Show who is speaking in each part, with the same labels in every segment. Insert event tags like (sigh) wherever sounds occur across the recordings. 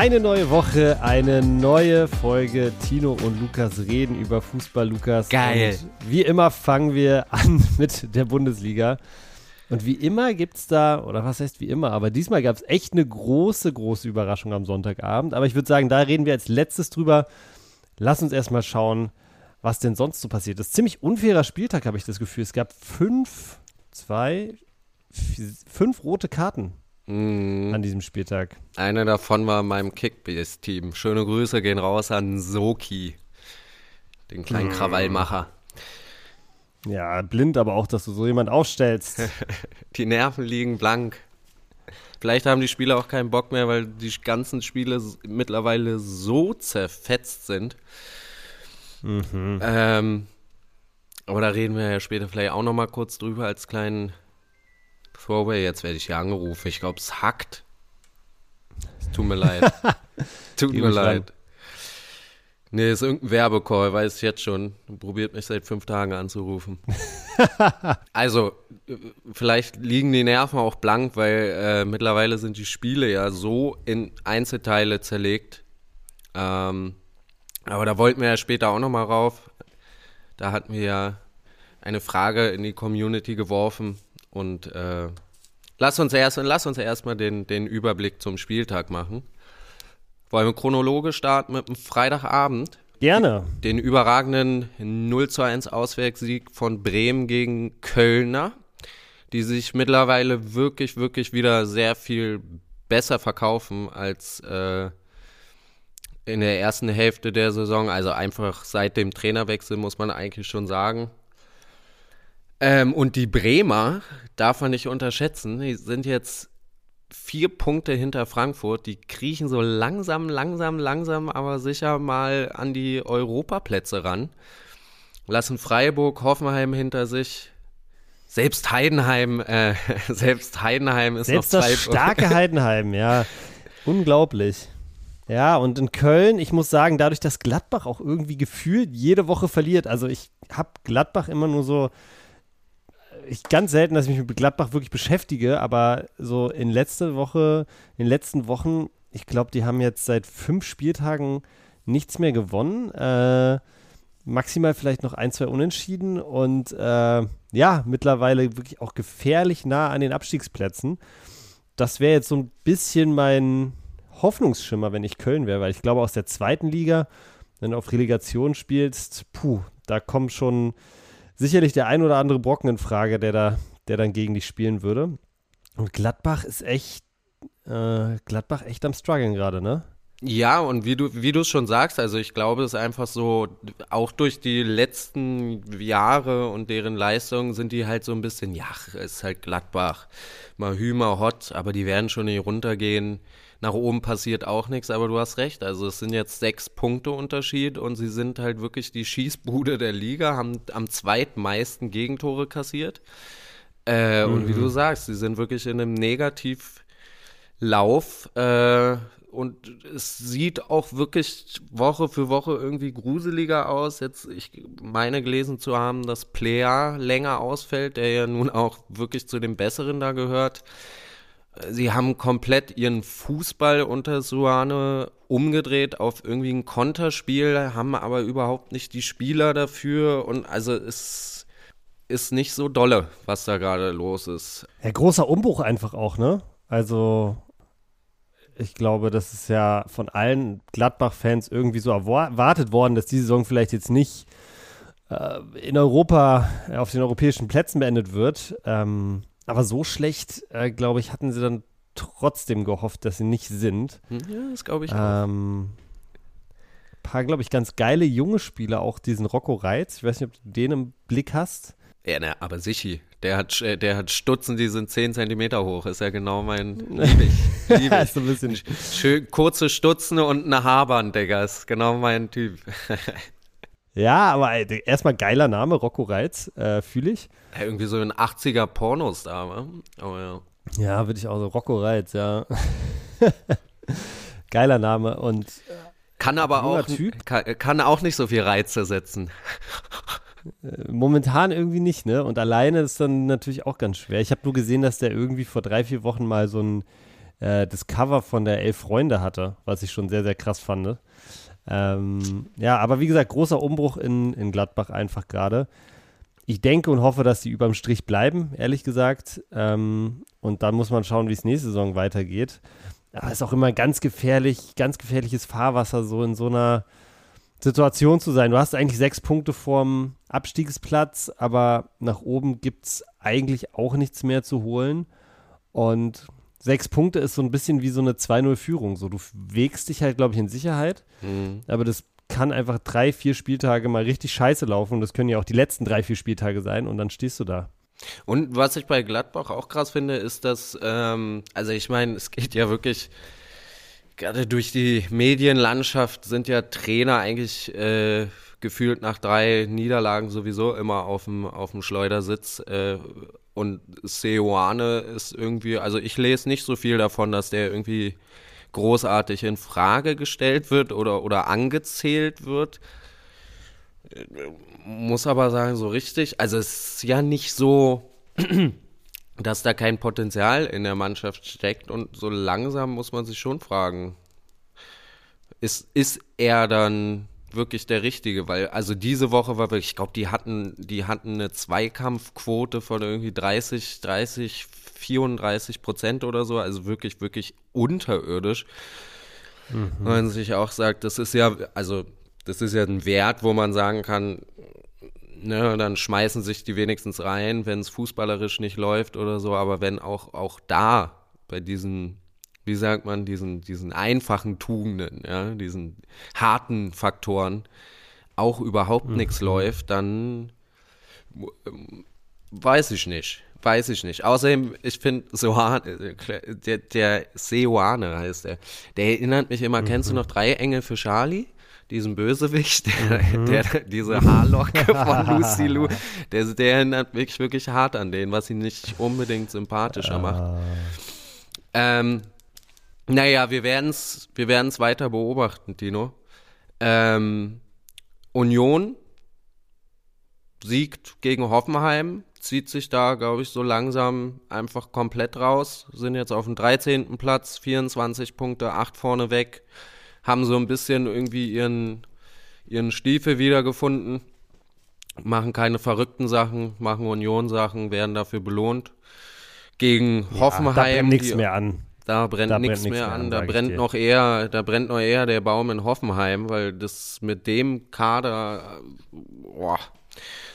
Speaker 1: Eine neue Woche, eine neue Folge. Tino und Lukas reden über Fußball, Lukas.
Speaker 2: Geil.
Speaker 1: Und wie immer fangen wir an (laughs) mit der Bundesliga. Und wie immer gibt es da, oder was heißt wie immer, aber diesmal gab es echt eine große, große Überraschung am Sonntagabend. Aber ich würde sagen, da reden wir als letztes drüber. Lass uns erstmal schauen, was denn sonst so passiert ist. Ziemlich unfairer Spieltag, habe ich das Gefühl. Es gab fünf, zwei, fünf rote Karten
Speaker 2: Mhm.
Speaker 1: an diesem Spieltag.
Speaker 2: Einer davon war in meinem Kickbase-Team. Schöne Grüße gehen raus an Soki, den kleinen Krawallmacher.
Speaker 1: Ja, blind aber auch, dass du so jemand aufstellst. (laughs)
Speaker 2: Die Nerven liegen blank. Vielleicht haben die Spieler auch keinen Bock mehr, weil die ganzen Spiele mittlerweile so zerfetzt sind. Ähm, aber da reden wir ja später vielleicht auch noch mal kurz drüber als kleinen Throwaway. Jetzt werde ich hier angerufen. Ich glaube, es hackt. Es tut mir leid. (laughs) tut
Speaker 1: Geh
Speaker 2: mir
Speaker 1: ruhig ran.
Speaker 2: leid. Nee, ist irgendein Werbecall, weiß ich jetzt schon. Probiert mich seit fünf Tagen anzurufen. (laughs) also, vielleicht liegen die Nerven auch blank, weil äh, mittlerweile sind die Spiele ja so in Einzelteile zerlegt. Ähm, aber da wollten wir ja später auch nochmal rauf. Da hatten wir ja eine Frage in die Community geworfen und äh, lass uns erst lass uns erstmal den, den Überblick zum Spieltag machen. Wollen wir chronologisch starten mit dem Freitagabend?
Speaker 1: Gerne.
Speaker 2: Den überragenden 0 zu 1 Auswärtssieg von Bremen gegen Kölner, die sich mittlerweile wirklich, wirklich wieder sehr viel besser verkaufen als äh, in der ersten Hälfte der Saison. Also einfach seit dem Trainerwechsel muss man eigentlich schon sagen. Ähm, und die Bremer darf man nicht unterschätzen. Die sind jetzt vier Punkte hinter Frankfurt. Die kriechen so langsam, langsam, langsam, aber sicher mal an die Europaplätze ran. Lassen Freiburg, Hoffenheim hinter sich. Selbst Heidenheim, äh, (laughs) selbst Heidenheim ist
Speaker 1: Selbst
Speaker 2: noch
Speaker 1: das
Speaker 2: zwei
Speaker 1: starke (laughs) Heidenheim, ja. Unglaublich. Ja, und in Köln, ich muss sagen, dadurch, dass Gladbach auch irgendwie gefühlt jede Woche verliert, also ich habe Gladbach immer nur so, ich ganz selten, dass ich mich mit Gladbach wirklich beschäftige, aber so in letzter Woche, in den letzten Wochen, ich glaube, die haben jetzt seit fünf Spieltagen nichts mehr gewonnen. Äh, maximal vielleicht noch ein, zwei Unentschieden und äh, ja, mittlerweile wirklich auch gefährlich nah an den Abstiegsplätzen. Das wäre jetzt so ein bisschen mein Hoffnungsschimmer, wenn ich Köln wäre, weil ich glaube, aus der zweiten Liga, wenn du auf Relegation spielst, puh, da kommt schon sicherlich der ein oder andere Brocken in Frage, der da, der dann gegen dich spielen würde. Und Gladbach ist echt, äh, Gladbach echt am struggeln gerade, ne?
Speaker 2: Ja, und wie du, wie du es schon sagst, also ich glaube, es ist einfach so, auch durch die letzten Jahre und deren Leistungen sind die halt so ein bisschen, ja, es ist halt Gladbach, mal Hümer, Hot, aber die werden schon nicht runtergehen. Nach oben passiert auch nichts, aber du hast recht. Also es sind jetzt sechs Punkte Unterschied und sie sind halt wirklich die Schießbude der Liga, haben am zweitmeisten Gegentore kassiert. Äh, Und wie du sagst, sie sind wirklich in einem Negativlauf. Äh, und es sieht auch wirklich Woche für Woche irgendwie gruseliger aus. Jetzt, ich meine gelesen zu haben, dass Player länger ausfällt, der ja nun auch wirklich zu den Besseren da gehört. Sie haben komplett ihren Fußball unter Suane umgedreht auf irgendwie ein Konterspiel, haben aber überhaupt nicht die Spieler dafür und also es ist nicht so dolle, was da gerade los ist.
Speaker 1: Ja, großer Umbruch einfach auch, ne? Also, ich glaube, das ist ja von allen Gladbach-Fans irgendwie so erwar- erwartet worden, dass die Saison vielleicht jetzt nicht äh, in Europa, auf den europäischen Plätzen beendet wird. Ähm, aber so schlecht, äh, glaube ich, hatten sie dann trotzdem gehofft, dass sie nicht sind.
Speaker 2: Hm, Ja, das glaube ich auch.
Speaker 1: Ähm, paar, glaube ich, ganz geile junge Spieler, auch diesen Rocco Reitz. Ich weiß nicht, ob du den im Blick hast.
Speaker 2: Ja, ne, aber Sichi, der hat, äh, der hat Stutzen, die sind 10 Zentimeter hoch. Ist ja genau mein. Lieb ich. Lieb ich.
Speaker 1: ist so ein bisschen
Speaker 2: Schön kurze Stutzen und eine Haarband, Digga. Ist genau mein Typ. (laughs)
Speaker 1: Ja, aber ey, erstmal geiler Name, Rocco Reitz, äh, fühle ich.
Speaker 2: Ja, irgendwie so ein 80er Pornostar, wa? Aber ja.
Speaker 1: Ja, würde ich auch so. Rocco Reitz, ja. (laughs) geiler Name und
Speaker 2: Kann aber auch,
Speaker 1: Typ.
Speaker 2: kann, kann auch nicht so viel Reize setzen.
Speaker 1: äh, momentan irgendwie nicht, ne? Und alleine ist dann natürlich auch ganz schwer. Ich habe nur gesehen, dass der irgendwie vor drei, vier Wochen mal so ein äh, das Cover von der Elf Freunde hatte, was ich schon sehr, sehr krass fand. Ähm, ja, aber wie gesagt, großer Umbruch in, in Gladbach einfach gerade. Ich denke und hoffe, dass die überm Strich bleiben, ehrlich gesagt. Ähm, und dann muss man schauen, wie es nächste Saison weitergeht. Aber es ist auch immer ganz gefährlich, ganz gefährliches Fahrwasser, so in so einer Situation zu sein. Du hast eigentlich sechs Punkte vorm Abstiegsplatz, aber nach oben gibt es eigentlich auch nichts mehr zu holen. Und sechs Punkte ist so ein bisschen wie so eine 2-0-Führung. So, du wägst dich halt, glaube ich, in Sicherheit. Mhm. Aber das kann einfach drei, vier Spieltage mal richtig scheiße laufen. Und das können ja auch die letzten drei, vier Spieltage sein. Und dann stehst du da.
Speaker 2: Und was ich bei Gladbach auch krass finde, ist, dass, ähm, also ich meine, es geht ja wirklich, gerade durch die Medienlandschaft sind ja Trainer eigentlich äh, gefühlt nach drei Niederlagen sowieso immer auf dem, auf dem Schleudersitz. Äh, und Seoane ist irgendwie, also ich lese nicht so viel davon, dass der irgendwie großartig in Frage gestellt wird oder, oder angezählt wird. Muss aber sagen, so richtig, also es ist ja nicht so, (clears throat) dass da kein Potenzial in der Mannschaft steckt und so langsam muss man sich schon fragen, ist, ist er dann wirklich der Richtige, weil also diese Woche war wirklich, ich glaube, die hatten, die hatten eine Zweikampfquote von irgendwie 30, 30, 34 Prozent oder so, also wirklich, wirklich unterirdisch. Mhm. Und man sich auch sagt, das ist ja, also das ist ja ein Wert, wo man sagen kann, ne, dann schmeißen sich die wenigstens rein, wenn es fußballerisch nicht läuft oder so, aber wenn auch, auch da bei diesen wie sagt man, diesen, diesen einfachen Tugenden, ja, diesen harten Faktoren auch überhaupt mhm. nichts läuft, dann ähm, weiß ich nicht. Weiß ich nicht. Außerdem, ich finde, der, der Seoane heißt der, der erinnert mich immer, mhm. kennst du noch Drei Engel für Charlie? diesen Bösewicht, der, mhm. (laughs) der, diese Haarlocke von Lucy Lou, (laughs) der, der erinnert mich wirklich hart an den, was ihn nicht unbedingt sympathischer macht. Ah. Ähm, naja, wir werden es wir werden's weiter beobachten, Tino. Ähm, Union siegt gegen Hoffenheim, zieht sich da, glaube ich, so langsam einfach komplett raus, sind jetzt auf dem 13. Platz, 24 Punkte, 8 vorne weg, haben so ein bisschen irgendwie ihren, ihren Stiefel wiedergefunden, machen keine verrückten Sachen, machen Union-Sachen, werden dafür belohnt. Gegen ja, Hoffenheim.
Speaker 1: Da nichts mehr an.
Speaker 2: Da brennt nichts mehr, mehr an, da brennt noch eher, da brennt noch eher der Baum in Hoffenheim, weil das mit dem Kader, boah,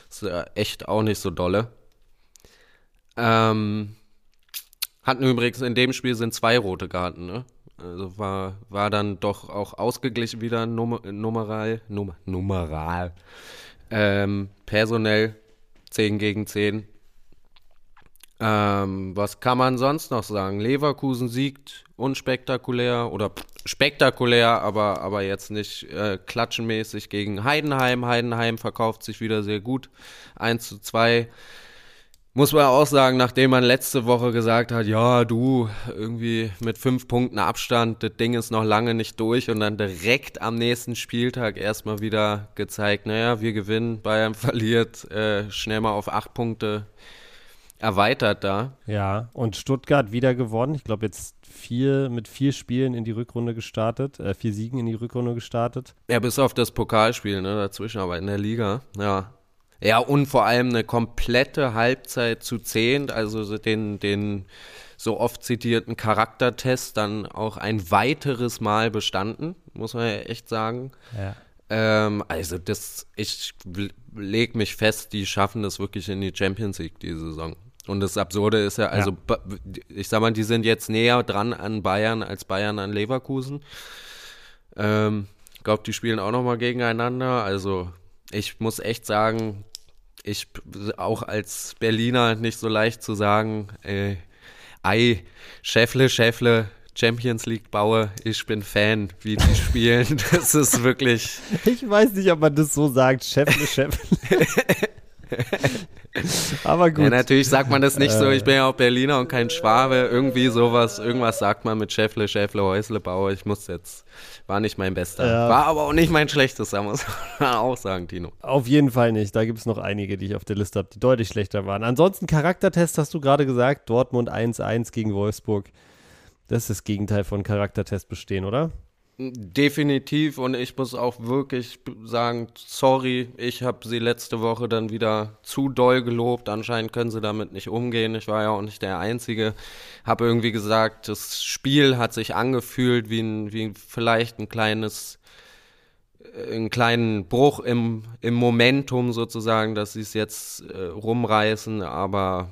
Speaker 2: ist ja echt auch nicht so dolle. Ähm, hatten übrigens in dem Spiel sind zwei rote Karten, ne? Also war, war dann doch auch ausgeglichen wieder Nummer, numeral, numeral. Ähm, personell 10 gegen 10. Ähm, was kann man sonst noch sagen? Leverkusen siegt unspektakulär oder spektakulär, aber, aber jetzt nicht äh, klatschenmäßig gegen Heidenheim. Heidenheim verkauft sich wieder sehr gut. 1 zu 2. Muss man auch sagen, nachdem man letzte Woche gesagt hat, ja, du, irgendwie mit fünf Punkten Abstand, das Ding ist noch lange nicht durch und dann direkt am nächsten Spieltag erstmal wieder gezeigt, naja, wir gewinnen, Bayern (laughs) verliert, äh, schnell mal auf acht Punkte erweitert da.
Speaker 1: Ja, und Stuttgart wieder gewonnen. Ich glaube, jetzt vier mit vier Spielen in die Rückrunde gestartet, äh, vier Siegen in die Rückrunde gestartet.
Speaker 2: Ja, bis auf das Pokalspiel, ne, dazwischen, aber in der Liga, ja. Ja, und vor allem eine komplette Halbzeit zu zehn, also den, den so oft zitierten Charaktertest dann auch ein weiteres Mal bestanden, muss man ja echt sagen. Ja. Ähm, also das, ich leg mich fest, die schaffen das wirklich in die Champions League diese Saison. Und das Absurde ist ja, also ja. ich sag mal, die sind jetzt näher dran an Bayern als Bayern an Leverkusen. Ähm, ich glaube, die spielen auch nochmal gegeneinander. Also ich muss echt sagen, ich auch als Berliner nicht so leicht zu sagen, äh, ei, Schäffle, Schäffle, Champions League baue, ich bin Fan, wie die (laughs) spielen. Das ist wirklich.
Speaker 1: Ich weiß nicht, ob man das so sagt, Schäffle, Schäffle. (laughs) (laughs) Aber gut. Ja,
Speaker 2: natürlich sagt man das nicht so. Ich bin ja auch Berliner und kein Schwabe. Irgendwie sowas, irgendwas sagt man mit Schäffle, Schäffle, Häusle, Bauer. Ich muss jetzt, war nicht mein bester. Ja. War aber auch nicht mein schlechtester, muss man (laughs) auch sagen, Tino.
Speaker 1: Auf jeden Fall nicht. Da gibt es noch einige, die ich auf der Liste habe, die deutlich schlechter waren. Ansonsten Charaktertest hast du gerade gesagt. Dortmund 1-1 gegen Wolfsburg. Das ist das Gegenteil von Charaktertest bestehen, oder?
Speaker 2: Definitiv und ich muss auch wirklich sagen, sorry, ich habe sie letzte Woche dann wieder zu doll gelobt. Anscheinend können sie damit nicht umgehen. Ich war ja auch nicht der Einzige. Habe irgendwie gesagt, das Spiel hat sich angefühlt wie, ein, wie vielleicht ein kleines, äh, einen kleinen Bruch im, im Momentum sozusagen, dass sie es jetzt äh, rumreißen. Aber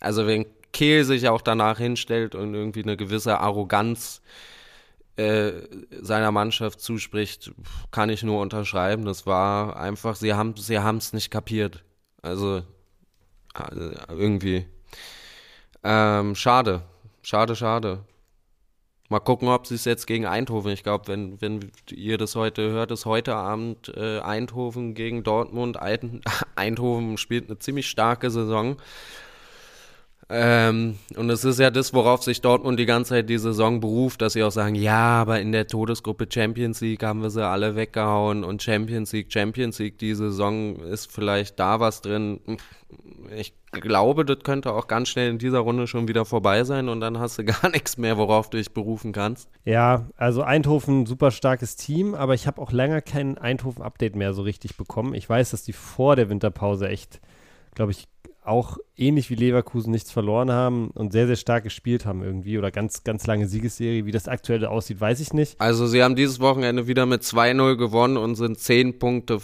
Speaker 2: also wenn Kehl sich auch danach hinstellt und irgendwie eine gewisse Arroganz äh, seiner Mannschaft zuspricht, kann ich nur unterschreiben. Das war einfach, sie haben sie es nicht kapiert. Also äh, irgendwie. Ähm, schade. Schade, schade. Mal gucken, ob sie es jetzt gegen Eindhoven. Ich glaube, wenn, wenn ihr das heute hört, ist heute Abend äh, Eindhoven gegen Dortmund. (laughs) Eindhoven spielt eine ziemlich starke Saison. Ähm, und es ist ja das, worauf sich Dortmund die ganze Zeit die Saison beruft, dass sie auch sagen, ja, aber in der Todesgruppe Champions League haben wir sie alle weggehauen und Champions League, Champions League, die Saison ist vielleicht da was drin. Ich glaube, das könnte auch ganz schnell in dieser Runde schon wieder vorbei sein und dann hast du (laughs) gar nichts mehr, worauf du dich berufen kannst.
Speaker 1: Ja, also Eindhoven, super starkes Team, aber ich habe auch länger kein Eindhoven-Update mehr so richtig bekommen. Ich weiß, dass die vor der Winterpause echt, glaube ich, auch ähnlich wie Leverkusen nichts verloren haben und sehr, sehr stark gespielt haben irgendwie oder ganz, ganz lange Siegesserie. Wie das aktuell aussieht, weiß ich nicht.
Speaker 2: Also sie haben dieses Wochenende wieder mit 2-0 gewonnen und sind 10 Punkte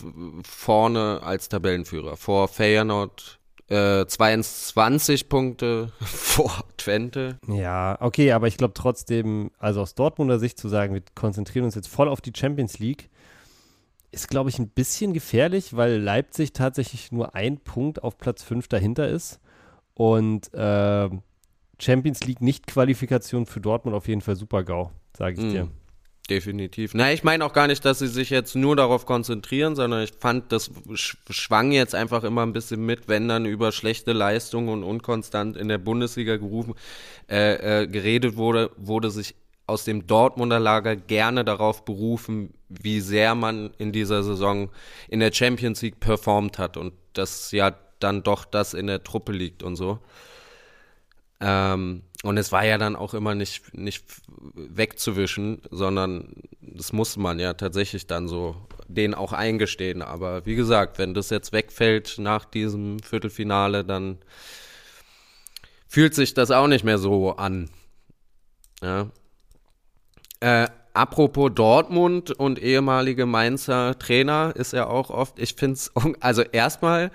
Speaker 2: vorne als Tabellenführer. Vor Feyenoord äh, 22 Punkte (laughs) vor Twente.
Speaker 1: Ja, okay, aber ich glaube trotzdem, also aus Dortmunder Sicht zu sagen, wir konzentrieren uns jetzt voll auf die Champions League ist, glaube ich, ein bisschen gefährlich, weil Leipzig tatsächlich nur ein Punkt auf Platz 5 dahinter ist. Und äh, Champions League Nicht-Qualifikation für Dortmund auf jeden Fall super GAU, sage ich mm, dir.
Speaker 2: Definitiv. Na, ich meine auch gar nicht, dass sie sich jetzt nur darauf konzentrieren, sondern ich fand, das schwang jetzt einfach immer ein bisschen mit, wenn dann über schlechte Leistungen und unkonstant in der Bundesliga gerufen, äh, äh, geredet wurde, wurde sich aus dem Dortmunder Lager gerne darauf berufen, wie sehr man in dieser Saison in der Champions League performt hat und dass ja dann doch das in der Truppe liegt und so. Ähm, und es war ja dann auch immer nicht, nicht wegzuwischen, sondern das musste man ja tatsächlich dann so denen auch eingestehen. Aber wie gesagt, wenn das jetzt wegfällt nach diesem Viertelfinale, dann fühlt sich das auch nicht mehr so an. Ja. Äh, apropos Dortmund und ehemalige Mainzer Trainer ist er auch oft, ich finde es, (laughs) also erstmal,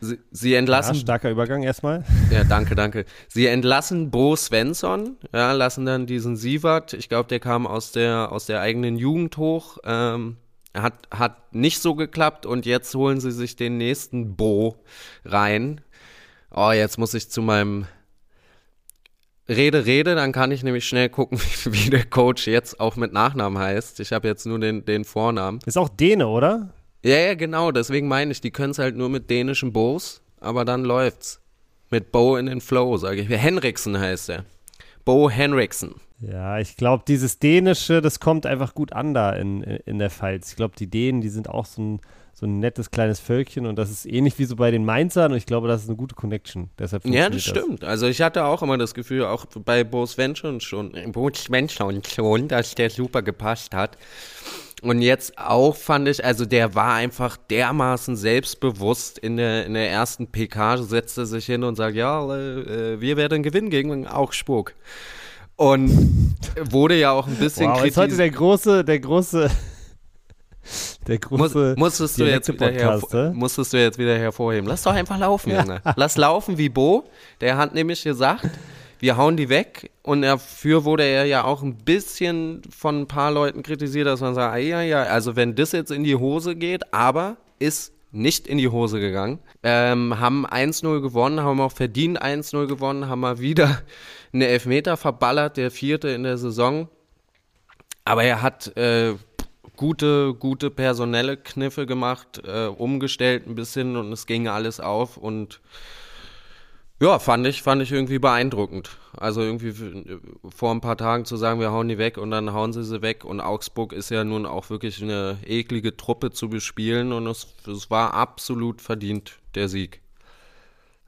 Speaker 2: sie, sie, entlassen. Ja,
Speaker 1: starker Übergang erstmal. (laughs)
Speaker 2: Ja, danke, danke. Sie entlassen Bo Svensson, ja, lassen dann diesen Sievert, ich glaube, der kam aus der, aus der eigenen Jugend hoch, ähm, hat, hat nicht so geklappt und jetzt holen sie sich den nächsten Bo rein. Oh, jetzt muss ich zu meinem Rede, Rede, dann kann ich nämlich schnell gucken, (laughs) wie, der Coach jetzt auch mit Nachnamen heißt. Ich habe jetzt nur den, den Vornamen.
Speaker 1: Ist auch Däne, oder?
Speaker 2: Ja, ja, genau. Deswegen meine ich, die können es halt nur mit dänischen Bo's, aber dann läuft's. Mit Bo in den Flow, sage ich. Henriksen heißt er. Bo Henriksen.
Speaker 1: Ja, ich glaube, dieses Dänische, das kommt einfach gut an da in, in der Pfalz. Ich glaube, die Dänen, die sind auch so ein so ein nettes kleines Völkchen und das ist ähnlich wie so bei den Mainzern und ich glaube, das ist eine gute Connection. Deshalb
Speaker 2: ja, das stimmt. Das. Also ich hatte auch immer das Gefühl, auch bei Bo Svensson schon, Bo Svensson schon, dass der super gepasst hat. Und jetzt auch fand ich, also der war einfach dermaßen selbstbewusst in der, in der ersten PK, setzte sich hin und sagt, ja, äh, wir werden gewinnen gegen Augsburg. Und (laughs) wurde ja auch ein bisschen
Speaker 1: wow, kritisiert. ist heute der große, der große der große
Speaker 2: Muss, musstest, du jetzt wieder hervor, musstest du jetzt wieder hervorheben. Lass doch einfach laufen, Junge. Lass laufen wie Bo. Der hat nämlich gesagt, wir hauen die weg. Und dafür wurde er ja auch ein bisschen von ein paar Leuten kritisiert, dass man sagt, ah, ja, ja, also wenn das jetzt in die Hose geht, aber ist nicht in die Hose gegangen. Ähm, haben 1-0 gewonnen, haben auch verdient 1-0 gewonnen, haben mal wieder (laughs) eine Elfmeter verballert, der vierte in der Saison. Aber er hat äh, gute, gute personelle Kniffe gemacht, äh, umgestellt ein bisschen und es ging alles auf und ja, fand ich, fand ich irgendwie beeindruckend. Also irgendwie vor ein paar Tagen zu sagen, wir hauen die weg und dann hauen sie sie weg und Augsburg ist ja nun auch wirklich eine eklige Truppe zu bespielen und es, es war absolut verdient, der Sieg.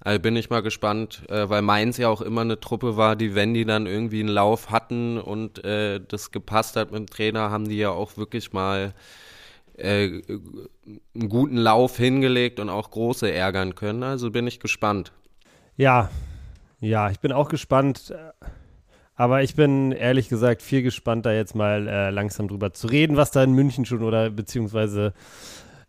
Speaker 2: Also bin ich mal gespannt, äh, weil Mainz ja auch immer eine Truppe war, die, wenn die dann irgendwie einen Lauf hatten und äh, das gepasst hat mit dem Trainer, haben die ja auch wirklich mal äh, einen guten Lauf hingelegt und auch große ärgern können. Also bin ich gespannt.
Speaker 1: Ja, ja, ich bin auch gespannt. Aber ich bin ehrlich gesagt viel gespannter, jetzt mal äh, langsam drüber zu reden, was da in München schon oder beziehungsweise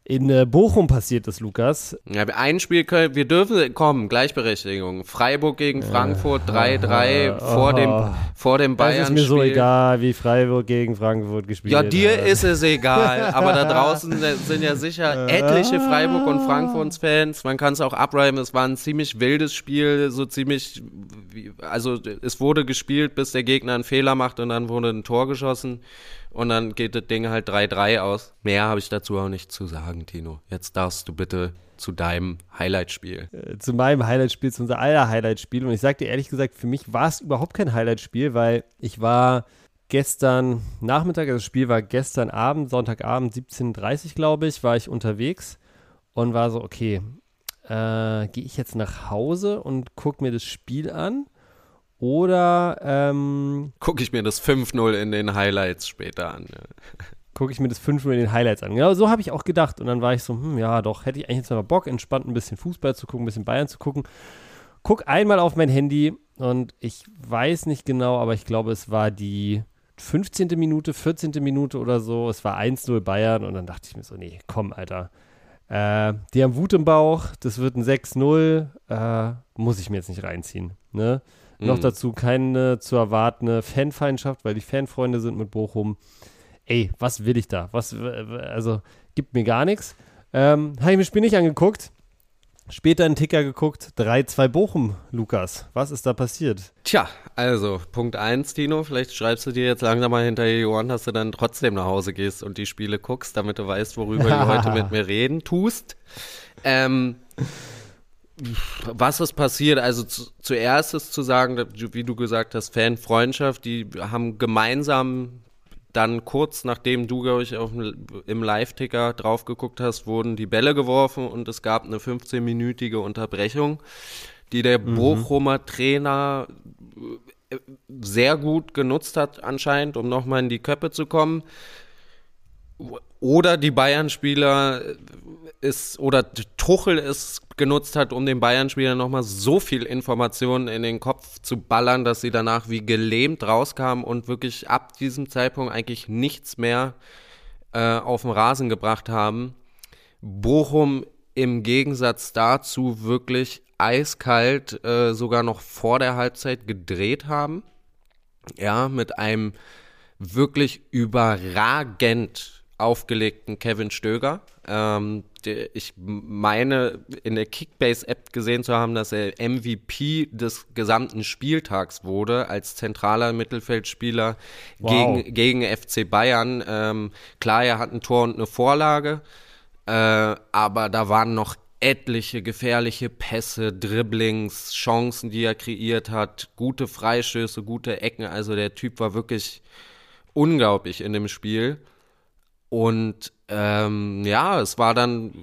Speaker 1: in äh, Bochum passiert ist, Lukas.
Speaker 2: Ja, ein Spiel können, wir dürfen kommen, Gleichberechtigung. Freiburg gegen Frankfurt 3-3 äh, vor dem, vor dem Bayern.
Speaker 1: Es ist mir so egal, wie Freiburg gegen Frankfurt gespielt
Speaker 2: hat. Ja, dir hat. ist es egal, aber da (laughs) draußen sind ja sicher etliche Freiburg- und Frankfurt-Fans. Man kann es auch abreiben, es war ein ziemlich wildes Spiel, so ziemlich, also es wurde gespielt, bis der Gegner einen Fehler macht und dann wurde ein Tor geschossen. Und dann geht das Ding halt 3-3 aus. Mehr habe ich dazu auch nicht zu sagen, Tino. Jetzt darfst du bitte zu deinem Highlight-Spiel.
Speaker 1: Äh, zu meinem Highlight-Spiel, zu unser aller Highlight-Spiel. Und ich sage dir ehrlich gesagt, für mich war es überhaupt kein Highlight-Spiel, weil ich war gestern Nachmittag, also das Spiel war gestern Abend, Sonntagabend, 17.30 Uhr, glaube ich, war ich unterwegs und war so, okay, äh, gehe ich jetzt nach Hause und gucke mir das Spiel an oder ähm,
Speaker 2: gucke ich mir das 5-0 in den Highlights später an. Ja.
Speaker 1: Gucke ich mir das 5-0 in den Highlights an. Genau, so habe ich auch gedacht. Und dann war ich so, hm, ja, doch, hätte ich eigentlich jetzt mal Bock, entspannt ein bisschen Fußball zu gucken, ein bisschen Bayern zu gucken. Guck einmal auf mein Handy und ich weiß nicht genau, aber ich glaube, es war die 15. Minute, 14. Minute oder so. Es war 1-0 Bayern und dann dachte ich mir so, nee, komm, Alter. Äh, die haben Wut im Bauch, das wird ein 6-0, äh, muss ich mir jetzt nicht reinziehen. Ne? Mhm. Noch dazu keine zu erwartende Fanfeindschaft, weil die Fanfreunde sind mit Bochum. Ey, was will ich da? Was, also, gibt mir gar nichts. Ähm, Habe ich mir das Spiel nicht angeguckt. Später einen Ticker geguckt, 3-2 Bochum, Lukas. Was ist da passiert?
Speaker 2: Tja, also Punkt 1, Tino, vielleicht schreibst du dir jetzt langsam mal hinter die Ohren, dass du dann trotzdem nach Hause gehst und die Spiele guckst, damit du weißt, worüber du heute (laughs) mit mir reden tust. Ähm, was ist passiert? Also zu, zuerst ist zu sagen, wie du gesagt hast, Fanfreundschaft, die haben gemeinsam dann kurz nachdem du, glaube ich, auf, im Live-Ticker drauf geguckt hast, wurden die Bälle geworfen und es gab eine 15-minütige Unterbrechung, die der mhm. Bochumer Trainer äh, sehr gut genutzt hat anscheinend, um nochmal in die Köppe zu kommen. Oder die Bayern-Spieler ist, oder Tuchel es genutzt hat, um den Bayern-Spielern nochmal so viel Informationen in den Kopf zu ballern, dass sie danach wie gelähmt rauskamen und wirklich ab diesem Zeitpunkt eigentlich nichts mehr äh, auf den Rasen gebracht haben. Bochum im Gegensatz dazu wirklich eiskalt äh, sogar noch vor der Halbzeit gedreht haben. Ja, mit einem wirklich überragend aufgelegten Kevin Stöger. Ähm, der, ich meine, in der Kickbase-App gesehen zu haben, dass er MVP des gesamten Spieltags wurde, als zentraler Mittelfeldspieler wow. gegen, gegen FC Bayern. Ähm, klar, er hat ein Tor und eine Vorlage, äh, aber da waren noch etliche gefährliche Pässe, Dribblings, Chancen, die er kreiert hat, gute Freistöße, gute Ecken. Also der Typ war wirklich unglaublich in dem Spiel. Und ähm, ja, es war dann,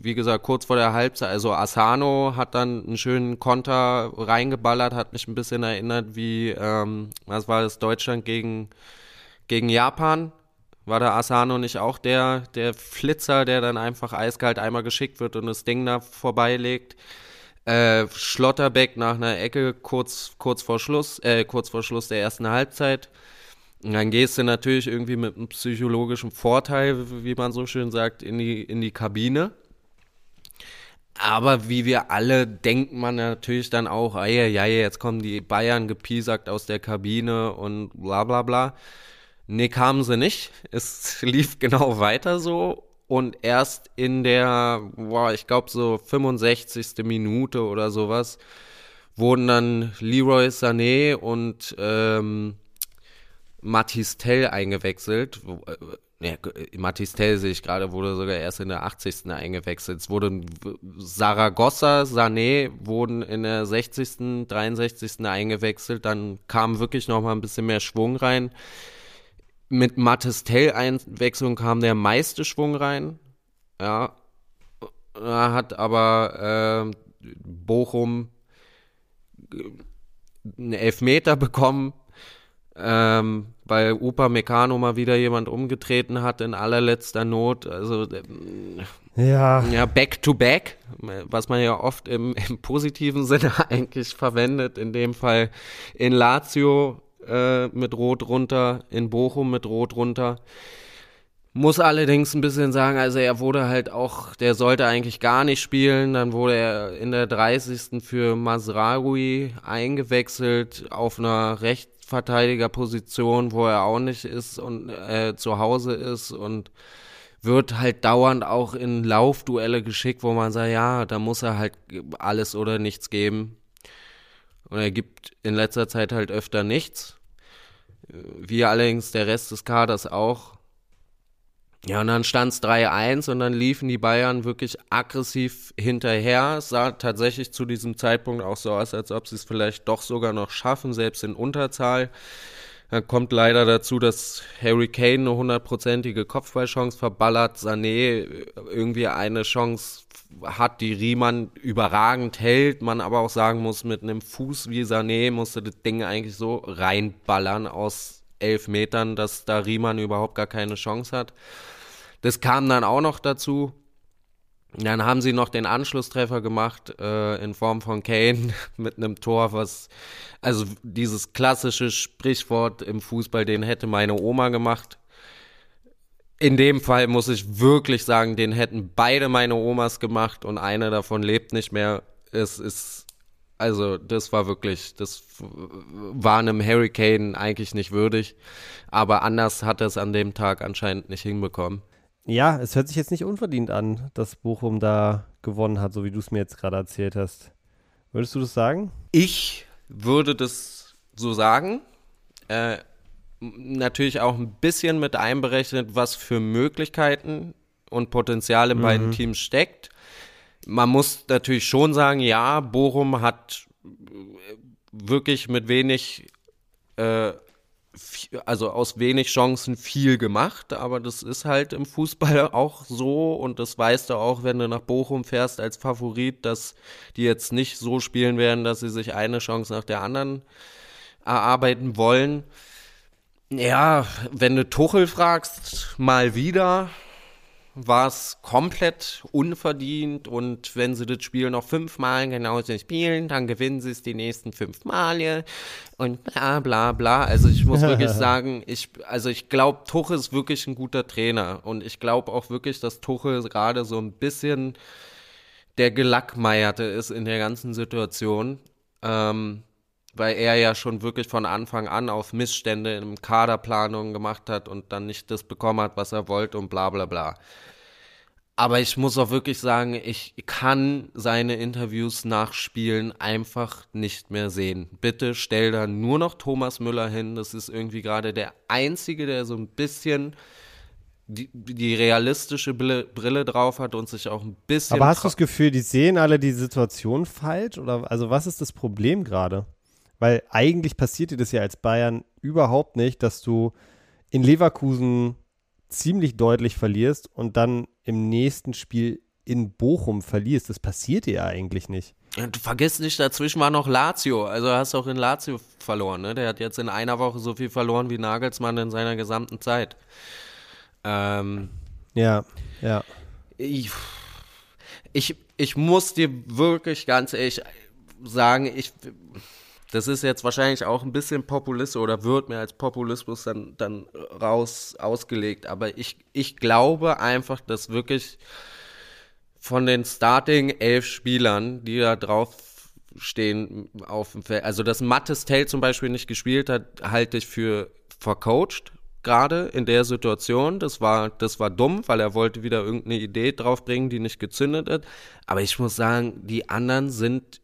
Speaker 2: wie gesagt, kurz vor der Halbzeit. Also Asano hat dann einen schönen Konter reingeballert, hat mich ein bisschen erinnert wie, ähm, was war das, Deutschland gegen, gegen Japan. War der Asano nicht auch der, der Flitzer, der dann einfach eiskalt einmal geschickt wird und das Ding da vorbeilegt? Äh, Schlotterbeck nach einer Ecke kurz, kurz vor Schluss, äh, kurz vor Schluss der ersten Halbzeit. Und dann gehst du natürlich irgendwie mit einem psychologischen Vorteil, wie man so schön sagt, in die, in die Kabine. Aber wie wir alle denkt man natürlich dann auch, ja, ja, jetzt kommen die Bayern gepiesackt aus der Kabine und bla bla bla. Nee, kamen sie nicht. Es (laughs) lief genau weiter so. Und erst in der, boah, ich glaube so 65. Minute oder sowas, wurden dann Leroy Sané und ähm, Matistel eingewechselt. Ja, äh, Matistel sehe ich gerade, wurde sogar erst in der 80. eingewechselt. Es wurden Saragossa, Sané wurden in der 60., 63. eingewechselt. Dann kam wirklich noch mal ein bisschen mehr Schwung rein. Mit Matistel-Einwechslung kam der meiste Schwung rein. Ja, er hat aber äh, Bochum äh, einen Elfmeter bekommen, ähm, weil Upa Meccano mal wieder jemand umgetreten hat in allerletzter Not. Also äh, ja. ja, back to back, was man ja oft im, im positiven Sinne (laughs) eigentlich verwendet. In dem Fall in Lazio äh, mit Rot runter, in Bochum mit Rot runter. Muss allerdings ein bisschen sagen, also er wurde halt auch, der sollte eigentlich gar nicht spielen. Dann wurde er in der 30. für Masraoui eingewechselt auf einer Rechtsverteidigerposition, wo er auch nicht ist und äh, zu Hause ist und wird halt dauernd auch in Laufduelle geschickt, wo man sagt, ja, da muss er halt alles oder nichts geben. Und er gibt in letzter Zeit halt öfter nichts. Wie allerdings der Rest des Kaders auch. Ja, und dann stand es 3-1 und dann liefen die Bayern wirklich aggressiv hinterher. Es sah tatsächlich zu diesem Zeitpunkt auch so aus, als ob sie es vielleicht doch sogar noch schaffen, selbst in Unterzahl. Dann kommt leider dazu, dass Harry Kane eine hundertprozentige Kopfballchance verballert, Sané irgendwie eine Chance hat, die Riemann überragend hält, man aber auch sagen muss, mit einem Fuß wie Sané musste das Ding eigentlich so reinballern aus elf Metern, dass da Riemann überhaupt gar keine Chance hat. Das kam dann auch noch dazu. Dann haben sie noch den Anschlusstreffer gemacht äh, in Form von Kane (laughs) mit einem Tor, was, also dieses klassische Sprichwort im Fußball, den hätte meine Oma gemacht. In dem Fall muss ich wirklich sagen, den hätten beide meine Omas gemacht und eine davon lebt nicht mehr. Es ist, also das war wirklich, das war einem Hurricane eigentlich nicht würdig. Aber anders hat er es an dem Tag anscheinend nicht hinbekommen.
Speaker 1: Ja, es hört sich jetzt nicht unverdient an, dass Bochum da gewonnen hat, so wie du es mir jetzt gerade erzählt hast. Würdest du das sagen?
Speaker 2: Ich würde das so sagen. Äh, natürlich auch ein bisschen mit einberechnet, was für Möglichkeiten und Potenzial in mhm. beiden Teams steckt. Man muss natürlich schon sagen, ja, Bochum hat wirklich mit wenig äh, also aus wenig Chancen viel gemacht, aber das ist halt im Fußball (laughs) auch so und das weißt du auch, wenn du nach Bochum fährst als Favorit, dass die jetzt nicht so spielen werden, dass sie sich eine Chance nach der anderen erarbeiten wollen. Ja, wenn du Tuchel fragst, mal wieder, war es komplett unverdient und wenn sie das Spiel noch fünfmal genauso spielen, dann gewinnen sie es die nächsten fünf Male und bla bla bla. Also ich muss wirklich (laughs) sagen, ich, also ich glaube, Tuchel ist wirklich ein guter Trainer und ich glaube auch wirklich, dass Tuchel gerade so ein bisschen der Gelackmeierte ist in der ganzen Situation. Ähm, weil er ja schon wirklich von Anfang an auf Missstände in Kaderplanung gemacht hat und dann nicht das bekommen hat, was er wollte und bla bla bla. Aber ich muss auch wirklich sagen, ich kann seine Interviews nachspielen einfach nicht mehr sehen. Bitte stell da nur noch Thomas Müller hin. Das ist irgendwie gerade der Einzige, der so ein bisschen die, die realistische Brille, Brille, drauf hat und sich auch ein bisschen.
Speaker 1: Aber hast du das Gefühl, die sehen alle die Situation falsch? Oder also was ist das Problem gerade? Weil eigentlich passiert dir das ja als Bayern überhaupt nicht, dass du in Leverkusen ziemlich deutlich verlierst und dann im nächsten Spiel in Bochum verlierst. Das passiert dir ja eigentlich nicht.
Speaker 2: Du vergisst nicht, dazwischen war noch Lazio. Also hast du auch in Lazio verloren. Ne? Der hat jetzt in einer Woche so viel verloren wie Nagelsmann in seiner gesamten Zeit. Ähm,
Speaker 1: ja, ja.
Speaker 2: Ich, ich, ich muss dir wirklich ganz ehrlich sagen, ich das ist jetzt wahrscheinlich auch ein bisschen Populismus oder wird mir als Populismus dann, dann raus ausgelegt. Aber ich, ich glaube einfach, dass wirklich von den Starting elf Spielern, die da drauf stehen auf dem Feld, also dass Mattes Tell zum Beispiel nicht gespielt hat, halte ich für vercoacht gerade in der Situation. Das war, das war dumm, weil er wollte wieder irgendeine Idee draufbringen, die nicht gezündet hat. Aber ich muss sagen, die anderen sind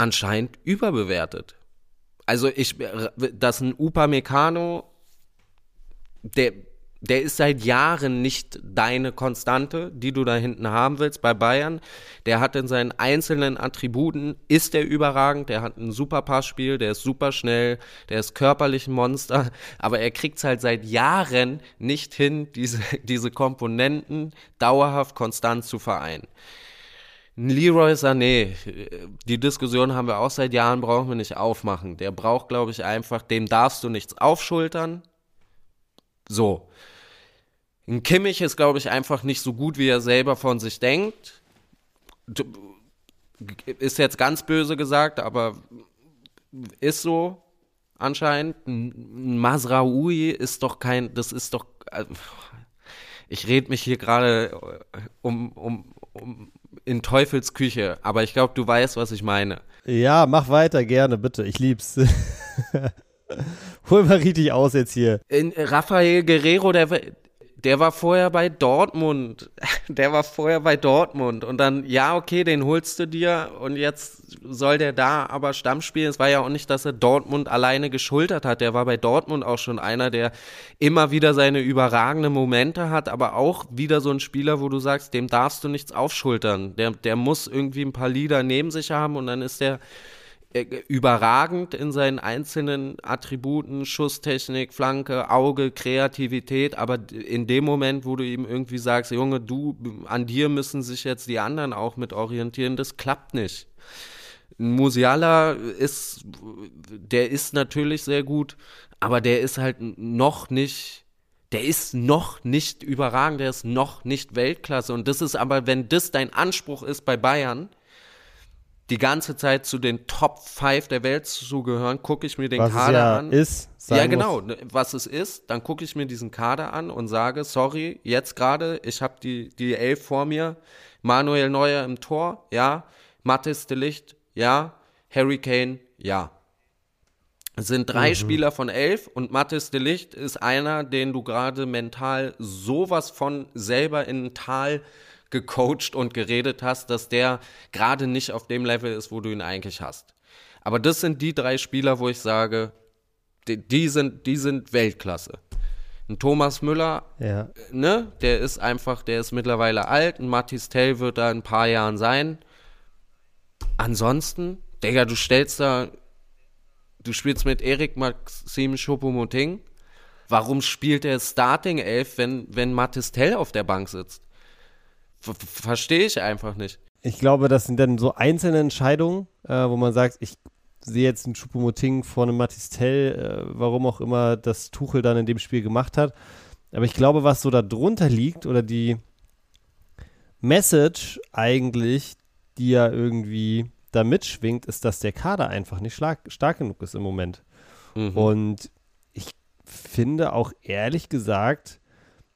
Speaker 2: anscheinend überbewertet. Also ich, dass ein Upamecano, der, der ist seit Jahren nicht deine Konstante, die du da hinten haben willst bei Bayern. Der hat in seinen einzelnen Attributen, ist der überragend, der hat ein super Passspiel, der ist super schnell, der ist körperlich ein Monster, (laughs) aber er kriegt es halt seit Jahren nicht hin, diese, diese Komponenten dauerhaft konstant zu vereinen. Leroy Sané, die Diskussion haben wir auch seit Jahren, brauchen wir nicht aufmachen. Der braucht, glaube ich, einfach, dem darfst du nichts aufschultern. So. Ein Kimmich ist, glaube ich, einfach nicht so gut, wie er selber von sich denkt. Ist jetzt ganz böse gesagt, aber ist so anscheinend. Ein Masraoui ist doch kein, das ist doch, äh, ich rede mich hier gerade um, um, um in Teufelsküche, aber ich glaube, du weißt, was ich meine.
Speaker 1: Ja, mach weiter, gerne, bitte. Ich lieb's. (laughs) Hol mal richtig aus jetzt hier.
Speaker 2: In Rafael Guerrero, der, der war vorher bei Dortmund. (laughs) Der war vorher bei Dortmund. Und dann, ja, okay, den holst du dir und jetzt soll der da aber Stamm spielen. Es war ja auch nicht, dass er Dortmund alleine geschultert hat. Der war bei Dortmund auch schon einer, der immer wieder seine überragenden Momente hat, aber auch wieder so ein Spieler, wo du sagst, dem darfst du nichts aufschultern. Der, der muss irgendwie ein paar Lieder neben sich haben und dann ist der überragend in seinen einzelnen Attributen, Schusstechnik, Flanke, Auge, Kreativität, aber in dem Moment, wo du ihm irgendwie sagst, Junge, du, an dir müssen sich jetzt die anderen auch mit orientieren, das klappt nicht. Musiala ist, der ist natürlich sehr gut, aber der ist halt noch nicht, der ist noch nicht überragend, der ist noch nicht Weltklasse. Und das ist aber, wenn das dein Anspruch ist bei Bayern, die ganze Zeit zu den Top 5 der Welt zu gehören, gucke ich mir den
Speaker 1: was
Speaker 2: Kader
Speaker 1: ja
Speaker 2: an.
Speaker 1: Ist,
Speaker 2: ja, genau, muss. was es ist, dann gucke ich mir diesen Kader an und sage, sorry, jetzt gerade, ich habe die, die Elf vor mir, Manuel Neuer im Tor, ja, Mathis de Licht, ja, Harry Kane, ja. Es sind drei mhm. Spieler von elf und Mathis de Licht ist einer, den du gerade mental sowas von selber in ein Tal gecoacht und geredet hast, dass der gerade nicht auf dem Level ist, wo du ihn eigentlich hast. Aber das sind die drei Spieler, wo ich sage, die, die sind, die sind Weltklasse. Ein Thomas Müller, ja. ne, der ist einfach, der ist mittlerweile alt. Ein Mathis Tell wird da in ein paar Jahren sein. Ansonsten, Digga, du stellst da, du spielst mit Erik Maxim Choupo-Moting. Warum spielt er Starting 11, wenn, wenn Mathis Tell auf der Bank sitzt? Verstehe ich einfach nicht.
Speaker 1: Ich glaube, das sind dann so einzelne Entscheidungen, äh, wo man sagt, ich sehe jetzt einen Choupo-Moting vor einem Matistel, äh, warum auch immer das Tuchel dann in dem Spiel gemacht hat. Aber ich glaube, was so da drunter liegt oder die Message eigentlich, die ja irgendwie da mitschwingt, ist, dass der Kader einfach nicht stark genug ist im Moment. Mhm. Und ich finde auch ehrlich gesagt,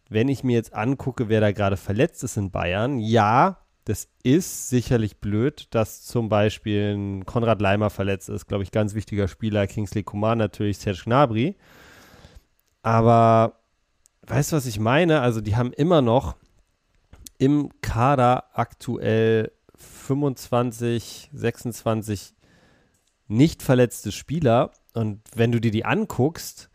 Speaker 1: wenn ich mir jetzt angucke, wer da gerade verletzt ist in Bayern, ja, das ist sicherlich blöd, dass zum Beispiel ein Konrad Leimer verletzt ist, glaube ich, ganz wichtiger Spieler, Kingsley Coman natürlich, Serge Gnabry. Aber weißt du, was ich meine? Also die haben immer noch im Kader aktuell 25, 26 nicht verletzte Spieler. Und wenn du dir die anguckst,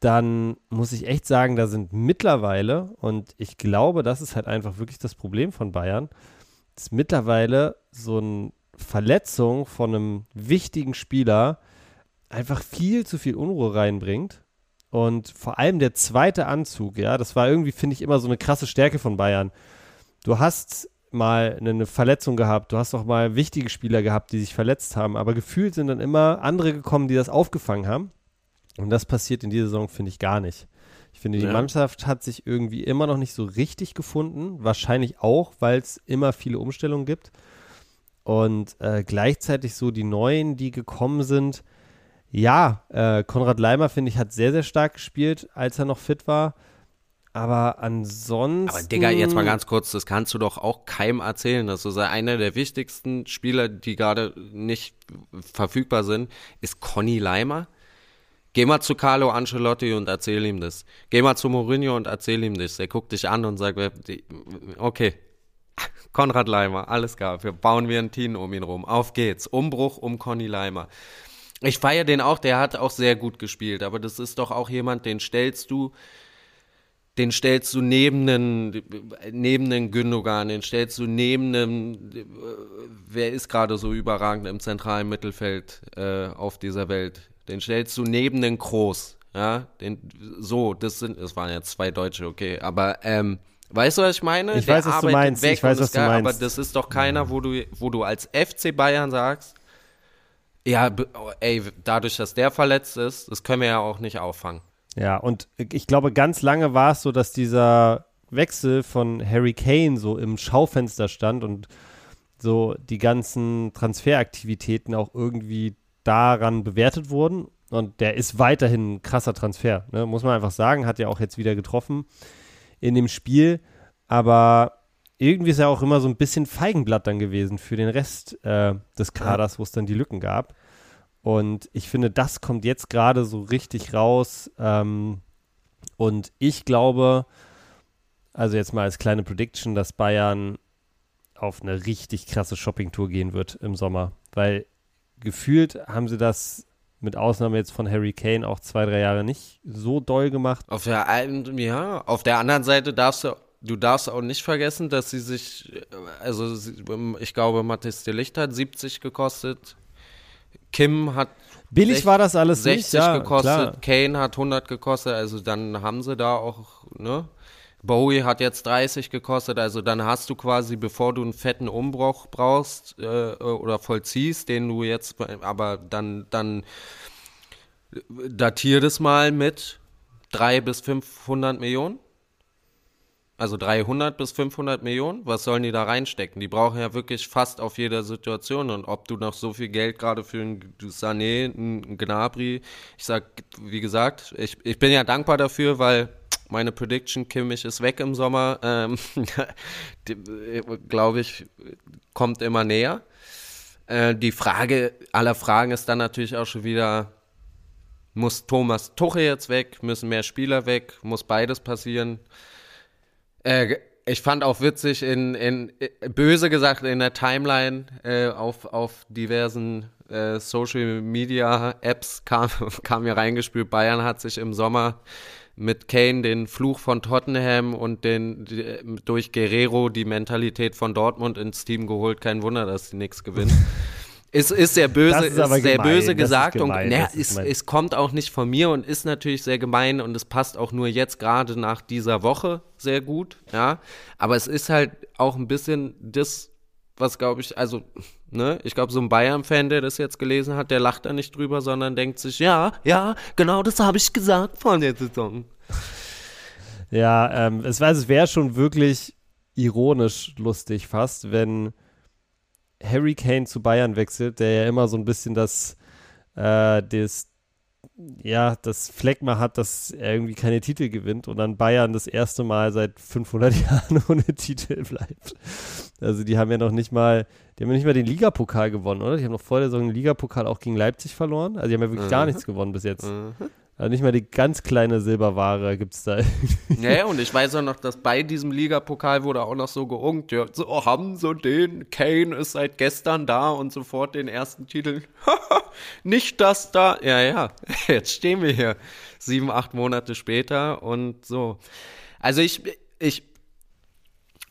Speaker 1: dann muss ich echt sagen, da sind mittlerweile, und ich glaube, das ist halt einfach wirklich das Problem von Bayern, dass mittlerweile so eine Verletzung von einem wichtigen Spieler einfach viel zu viel Unruhe reinbringt. Und vor allem der zweite Anzug, ja, das war irgendwie, finde ich, immer so eine krasse Stärke von Bayern. Du hast mal eine Verletzung gehabt, du hast auch mal wichtige Spieler gehabt, die sich verletzt haben, aber gefühlt sind dann immer andere gekommen, die das aufgefangen haben. Und das passiert in dieser Saison, finde ich, gar nicht. Ich finde, die ja. Mannschaft hat sich irgendwie immer noch nicht so richtig gefunden. Wahrscheinlich auch, weil es immer viele Umstellungen gibt. Und äh, gleichzeitig so die Neuen, die gekommen sind. Ja, äh, Konrad Leimer, finde ich, hat sehr, sehr stark gespielt, als er noch fit war. Aber ansonsten. Aber
Speaker 2: Digga, jetzt mal ganz kurz, das kannst du doch auch keinem erzählen, du sagst, einer der wichtigsten Spieler, die gerade nicht verfügbar sind, ist Conny Leimer. Geh mal zu Carlo Ancelotti und erzähl ihm das. Geh mal zu Mourinho und erzähl ihm das. Er guckt dich an und sagt, okay, (laughs) Konrad Leimer, alles klar, wir bauen wir ein Team um ihn rum. Auf geht's. Umbruch um Conny Leimer. Ich feiere den auch, der hat auch sehr gut gespielt, aber das ist doch auch jemand, den stellst du, den stellst du neben einen, neben einen Gündogan, den stellst du neben einen, wer ist gerade so überragend im zentralen Mittelfeld äh, auf dieser Welt? Den stellst du neben den Groß. Ja, den, so, das sind, es waren jetzt zwei Deutsche, okay, aber ähm, Weißt du, was ich meine?
Speaker 1: Ich weiß, was du meinst. Ich weiß, was du
Speaker 2: geil,
Speaker 1: meinst.
Speaker 2: Aber das ist doch keiner, wo du, wo du als FC Bayern sagst, ja, ey, dadurch, dass der verletzt ist, das können wir ja auch nicht auffangen.
Speaker 1: Ja, und ich glaube, ganz lange war es so, dass dieser Wechsel von Harry Kane so im Schaufenster stand und so die ganzen Transferaktivitäten auch irgendwie daran bewertet wurden. Und der ist weiterhin ein krasser Transfer, ne? muss man einfach sagen. Hat ja auch jetzt wieder getroffen in dem Spiel. Aber irgendwie ist er auch immer so ein bisschen Feigenblatt dann gewesen für den Rest äh, des Kaders, wo es dann die Lücken gab. Und ich finde, das kommt jetzt gerade so richtig raus. Ähm, und ich glaube, also jetzt mal als kleine Prediction, dass Bayern auf eine richtig krasse Shoppingtour gehen wird im Sommer. Weil gefühlt haben sie das mit Ausnahme jetzt von Harry Kane auch zwei, drei Jahre nicht so doll gemacht.
Speaker 2: Auf der einen, ja, auf der anderen Seite darfst du, du darfst auch nicht vergessen, dass sie sich, also ich glaube, Mathis de Licht hat 70 gekostet, Kim hat
Speaker 1: Billig 60, war das alles
Speaker 2: 60
Speaker 1: nicht, ja,
Speaker 2: gekostet,
Speaker 1: klar.
Speaker 2: Kane hat 100 gekostet, also dann haben sie da auch, ne? Bowie hat jetzt 30 gekostet, also dann hast du quasi, bevor du einen fetten Umbruch brauchst äh, oder vollziehst, den du jetzt, aber dann, dann datier das mal mit 3 bis 500 Millionen. Also 300 bis 500 Millionen, was sollen die da reinstecken? Die brauchen ja wirklich fast auf jeder Situation. Und ob du noch so viel Geld gerade für einen Sané, einen Gnabry, ich sag, wie gesagt, ich, ich bin ja dankbar dafür, weil meine Prediction, Kimmich ist weg im Sommer, ähm, (laughs) glaube ich, kommt immer näher. Äh, die Frage aller Fragen ist dann natürlich auch schon wieder, muss Thomas Tuche jetzt weg, müssen mehr Spieler weg, muss beides passieren. Äh, ich fand auch witzig, in, in, böse gesagt, in der Timeline äh, auf, auf diversen äh, Social Media Apps kam, (laughs) kam mir reingespült, Bayern hat sich im Sommer mit Kane den Fluch von Tottenham und den durch Guerrero die Mentalität von Dortmund ins Team geholt. Kein Wunder, dass sie nichts gewinnen. Es ist sehr böse, ist, ist sehr böse gesagt gemein. und naja, es, es kommt auch nicht von mir und ist natürlich sehr gemein und es passt auch nur jetzt gerade nach dieser Woche sehr gut, ja. Aber es ist halt auch ein bisschen das, was glaube ich, also, ne, ich glaube, so ein Bayern-Fan, der das jetzt gelesen hat, der lacht da nicht drüber, sondern denkt sich, ja, ja, genau das habe ich gesagt vor der Saison.
Speaker 1: Ja, ähm, es, es wäre schon wirklich ironisch lustig fast, wenn Harry Kane zu Bayern wechselt, der ja immer so ein bisschen das, äh, das, ja, das Fleckma hat, dass er irgendwie keine Titel gewinnt und dann Bayern das erste Mal seit 500 (laughs) Jahren ohne Titel bleibt. Also die haben ja noch nicht mal, die haben ja nicht mal den Ligapokal gewonnen, oder? Die haben noch vor der Saison den Ligapokal auch gegen Leipzig verloren. Also die haben ja wirklich mhm. gar nichts gewonnen bis jetzt. Mhm. Also nicht mal die ganz kleine Silberware gibt es da. (laughs)
Speaker 2: Ja, und ich weiß auch noch, dass bei diesem Ligapokal wurde auch noch so geungt, ja, so haben so den, Kane ist seit gestern da und sofort den ersten Titel. (laughs) nicht das da. Ja, ja, (laughs) jetzt stehen wir hier sieben, acht Monate später und so. Also ich, ich,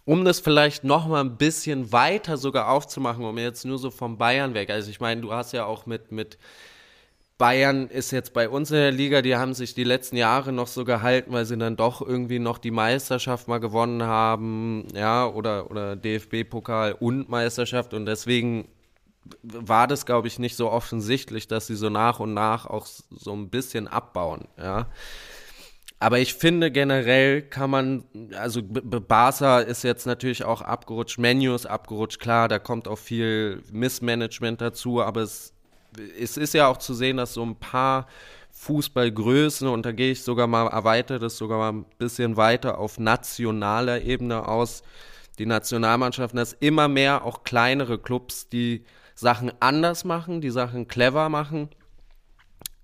Speaker 2: um das vielleicht noch mal ein bisschen weiter sogar aufzumachen, um jetzt nur so vom Bayern weg. Also ich meine, du hast ja auch mit, mit Bayern ist jetzt bei uns in der Liga, die haben sich die letzten Jahre noch so gehalten, weil sie dann doch irgendwie noch die Meisterschaft mal gewonnen haben, ja, oder, oder DFB-Pokal und Meisterschaft und deswegen war das, glaube ich, nicht so offensichtlich, dass sie so nach und nach auch so ein bisschen abbauen, ja. Aber ich finde generell kann man, also Barca ist jetzt natürlich auch abgerutscht, Menu ist abgerutscht, klar, da kommt auch viel Missmanagement dazu, aber es es ist ja auch zu sehen, dass so ein paar Fußballgrößen, und da gehe ich sogar mal, erweitert es sogar mal ein bisschen weiter auf nationaler Ebene aus, die Nationalmannschaften, dass immer mehr auch kleinere Clubs, die Sachen anders machen, die Sachen clever machen,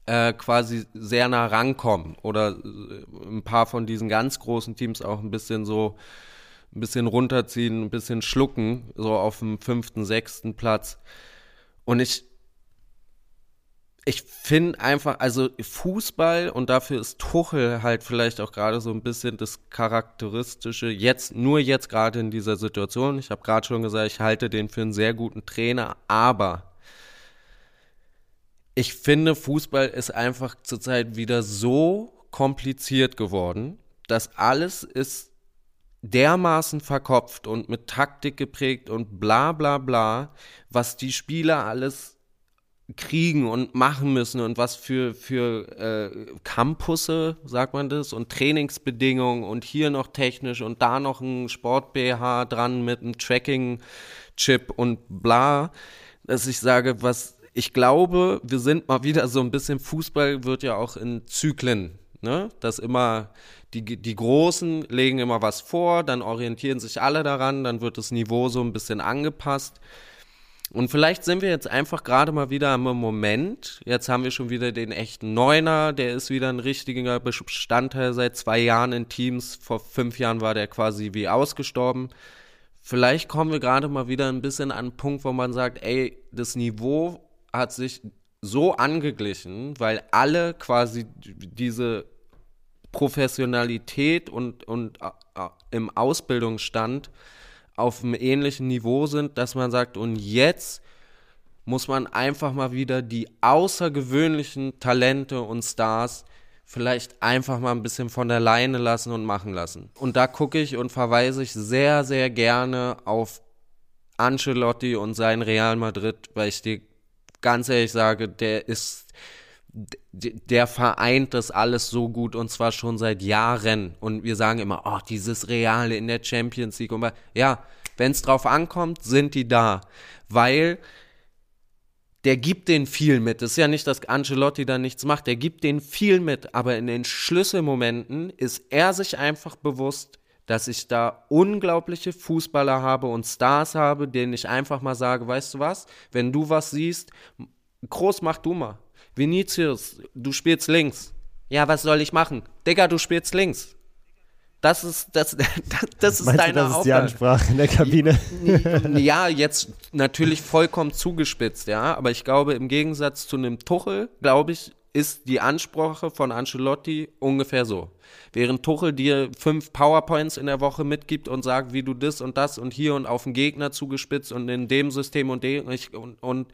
Speaker 2: äh, quasi sehr nah rankommen oder äh, ein paar von diesen ganz großen Teams auch ein bisschen so ein bisschen runterziehen, ein bisschen schlucken, so auf dem fünften, sechsten Platz. Und ich ich finde einfach, also Fußball und dafür ist Tuchel halt vielleicht auch gerade so ein bisschen das charakteristische, jetzt, nur jetzt gerade in dieser Situation. Ich habe gerade schon gesagt, ich halte den für einen sehr guten Trainer, aber ich finde, Fußball ist einfach zurzeit wieder so kompliziert geworden, dass alles ist dermaßen verkopft und mit Taktik geprägt und bla bla bla, was die Spieler alles kriegen und machen müssen und was für, für äh, Campusse, sagt man das, und Trainingsbedingungen und hier noch technisch und da noch ein Sport-BH dran mit einem Tracking-Chip und bla, dass ich sage, was ich glaube, wir sind mal wieder so ein bisschen, Fußball wird ja auch in Zyklen, ne? Dass immer die, die Großen legen immer was vor, dann orientieren sich alle daran, dann wird das Niveau so ein bisschen angepasst. Und vielleicht sind wir jetzt einfach gerade mal wieder am Moment. Jetzt haben wir schon wieder den echten Neuner, der ist wieder ein richtiger Bestandteil seit zwei Jahren in Teams. Vor fünf Jahren war der quasi wie ausgestorben. Vielleicht kommen wir gerade mal wieder ein bisschen an einen Punkt, wo man sagt, ey, das Niveau hat sich so angeglichen, weil alle quasi diese Professionalität und, und äh, äh, im Ausbildungsstand auf einem ähnlichen Niveau sind, dass man sagt, und jetzt muss man einfach mal wieder die außergewöhnlichen Talente und Stars vielleicht einfach mal ein bisschen von der Leine lassen und machen lassen. Und da gucke ich und verweise ich sehr, sehr gerne auf Ancelotti und sein Real Madrid, weil ich dir ganz ehrlich sage, der ist der vereint das alles so gut und zwar schon seit Jahren. Und wir sagen immer, oh, dieses Reale in der Champions League. Und ja, wenn es drauf ankommt, sind die da. Weil der gibt den viel mit. Es ist ja nicht, dass Ancelotti da nichts macht. Der gibt den viel mit. Aber in den Schlüsselmomenten ist er sich einfach bewusst, dass ich da unglaubliche Fußballer habe und Stars habe, denen ich einfach mal sage, weißt du was, wenn du was siehst, groß mach du mal. Vinicius, du spielst links. Ja, was soll ich machen? Digga, du spielst links. Das ist, das, (laughs) das, das ist
Speaker 1: Meinst
Speaker 2: deine
Speaker 1: du, das
Speaker 2: Aufgabe.
Speaker 1: ist die Ansprache in der Kabine.
Speaker 2: Ja, jetzt natürlich vollkommen zugespitzt, ja. Aber ich glaube, im Gegensatz zu einem Tuchel, glaube ich, ist die Ansprache von Ancelotti ungefähr so. Während Tuchel dir fünf PowerPoints in der Woche mitgibt und sagt, wie du das und das und hier und auf den Gegner zugespitzt und in dem System und dem und, und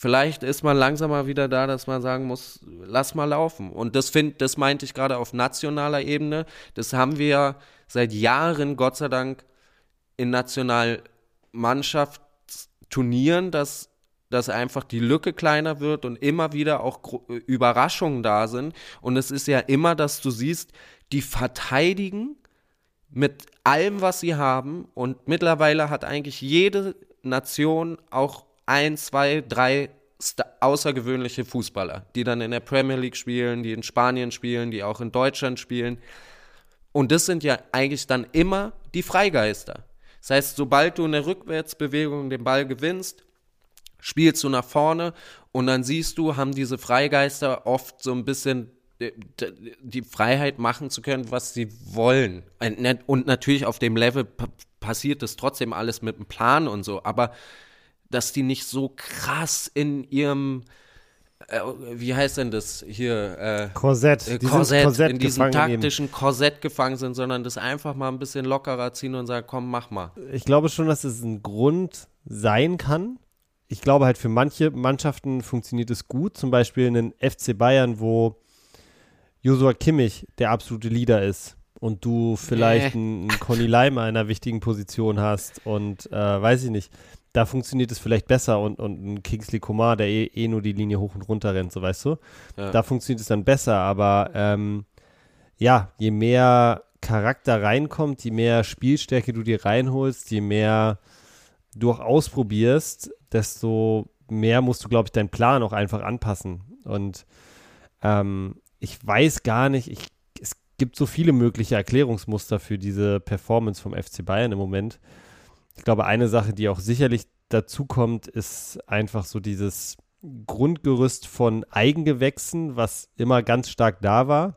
Speaker 2: vielleicht ist man langsam mal wieder da, dass man sagen muss, lass mal laufen. Und das find, das meinte ich gerade auf nationaler Ebene. Das haben wir ja seit Jahren, Gott sei Dank, in Nationalmannschaftsturnieren, dass, dass einfach die Lücke kleiner wird und immer wieder auch Überraschungen da sind. Und es ist ja immer, dass du siehst, die verteidigen mit allem, was sie haben. Und mittlerweile hat eigentlich jede Nation auch ein, zwei, drei außergewöhnliche Fußballer, die dann in der Premier League spielen, die in Spanien spielen, die auch in Deutschland spielen. Und das sind ja eigentlich dann immer die Freigeister. Das heißt, sobald du in der Rückwärtsbewegung den Ball gewinnst, spielst du nach vorne und dann siehst du, haben diese Freigeister oft so ein bisschen die Freiheit machen zu können, was sie wollen. Und natürlich auf dem Level passiert das trotzdem alles mit einem Plan und so, aber dass die nicht so krass in ihrem äh, wie heißt denn das hier? Äh,
Speaker 1: Korsett.
Speaker 2: Äh, Korsett, Korsett, in diesem taktischen eben. Korsett gefangen sind, sondern das einfach mal ein bisschen lockerer ziehen und sagen, komm, mach mal.
Speaker 1: Ich glaube schon, dass es ein Grund sein kann. Ich glaube halt für manche Mannschaften funktioniert es gut, zum Beispiel in den FC Bayern, wo Josua Kimmich der absolute Leader ist und du vielleicht äh. einen, einen Conny Leimer in einer wichtigen Position hast und äh, weiß ich nicht da funktioniert es vielleicht besser und, und ein Kingsley Komar, der eh, eh, nur die Linie hoch und runter rennt, so weißt du. Ja. Da funktioniert es dann besser, aber ähm, ja, je mehr Charakter reinkommt, je mehr Spielstärke du dir reinholst, je mehr du auch ausprobierst, desto mehr musst du, glaube ich, deinen Plan auch einfach anpassen. Und ähm, ich weiß gar nicht, ich, es gibt so viele mögliche Erklärungsmuster für diese Performance vom FC Bayern im Moment. Ich glaube, eine Sache, die auch sicherlich dazu kommt, ist einfach so dieses Grundgerüst von Eigengewächsen, was immer ganz stark da war,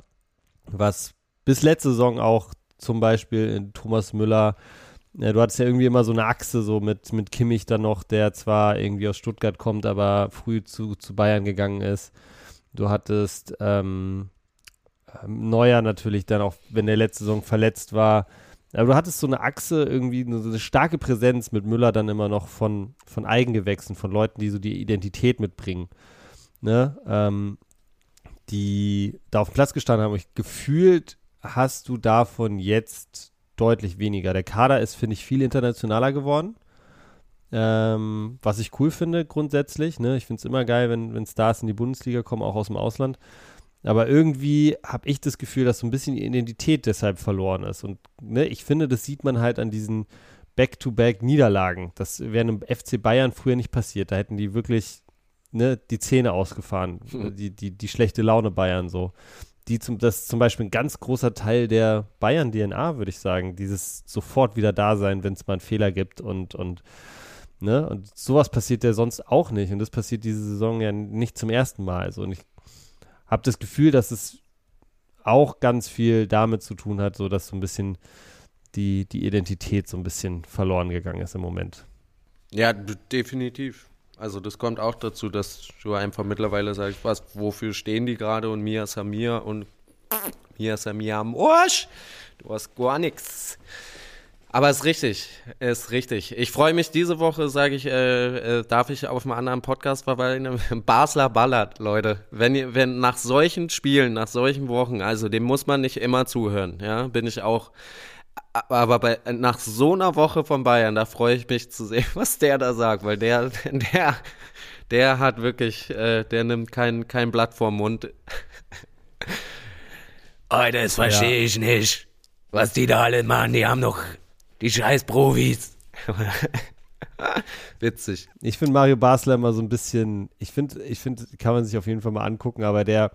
Speaker 1: was bis letzte Saison auch zum Beispiel in Thomas Müller, ja, du hattest ja irgendwie immer so eine Achse so mit, mit Kimmich dann noch, der zwar irgendwie aus Stuttgart kommt, aber früh zu, zu Bayern gegangen ist. Du hattest ähm, Neuer natürlich dann auch, wenn der letzte Saison verletzt war, aber du hattest so eine Achse, irgendwie so eine starke Präsenz mit Müller dann immer noch von, von Eigengewächsen, von Leuten, die so die Identität mitbringen. Ne? Ähm, die da auf dem Platz gestanden haben. Ich gefühlt hast du davon jetzt deutlich weniger. Der Kader ist, finde ich, viel internationaler geworden. Ähm, was ich cool finde grundsätzlich. Ne? Ich finde es immer geil, wenn, wenn Stars in die Bundesliga kommen, auch aus dem Ausland. Aber irgendwie habe ich das Gefühl, dass so ein bisschen die Identität deshalb verloren ist. Und ne, ich finde, das sieht man halt an diesen Back-to-Back-Niederlagen. Das wäre einem FC Bayern früher nicht passiert. Da hätten die wirklich ne, die Zähne ausgefahren. Hm. Die, die, die schlechte Laune Bayern so. Die zum, das ist zum Beispiel ein ganz großer Teil der Bayern-DNA, würde ich sagen. Dieses sofort wieder da sein, wenn es mal einen Fehler gibt und, und Ne? Und sowas passiert ja sonst auch nicht. Und das passiert diese Saison ja nicht zum ersten Mal. Also, und ich habe das Gefühl, dass es auch ganz viel damit zu tun hat, so dass so ein bisschen die, die Identität so ein bisschen verloren gegangen ist im Moment.
Speaker 2: Ja, definitiv. Also das kommt auch dazu, dass du einfach mittlerweile sagst, was, wofür stehen die gerade und Mia Samir und Mia Samir am Arsch. Du hast gar nichts. Aber ist richtig, ist richtig. Ich freue mich diese Woche, sage ich, äh, äh, darf ich auf einem anderen Podcast verweilen. (laughs) Basler ballert, Leute. Wenn ihr, wenn nach solchen Spielen, nach solchen Wochen, also dem muss man nicht immer zuhören, ja, bin ich auch. Aber bei, nach so einer Woche von Bayern, da freue ich mich zu sehen, (laughs) was der da sagt, weil der, (laughs) der, der hat wirklich, äh, der nimmt kein, kein Blatt vorm Mund.
Speaker 3: Oh, das verstehe ja. ich nicht. Was die da alle machen, die haben doch die scheiß Profis. (laughs)
Speaker 2: Witzig.
Speaker 1: Ich finde Mario Basler immer so ein bisschen, ich finde, ich finde, kann man sich auf jeden Fall mal angucken, aber der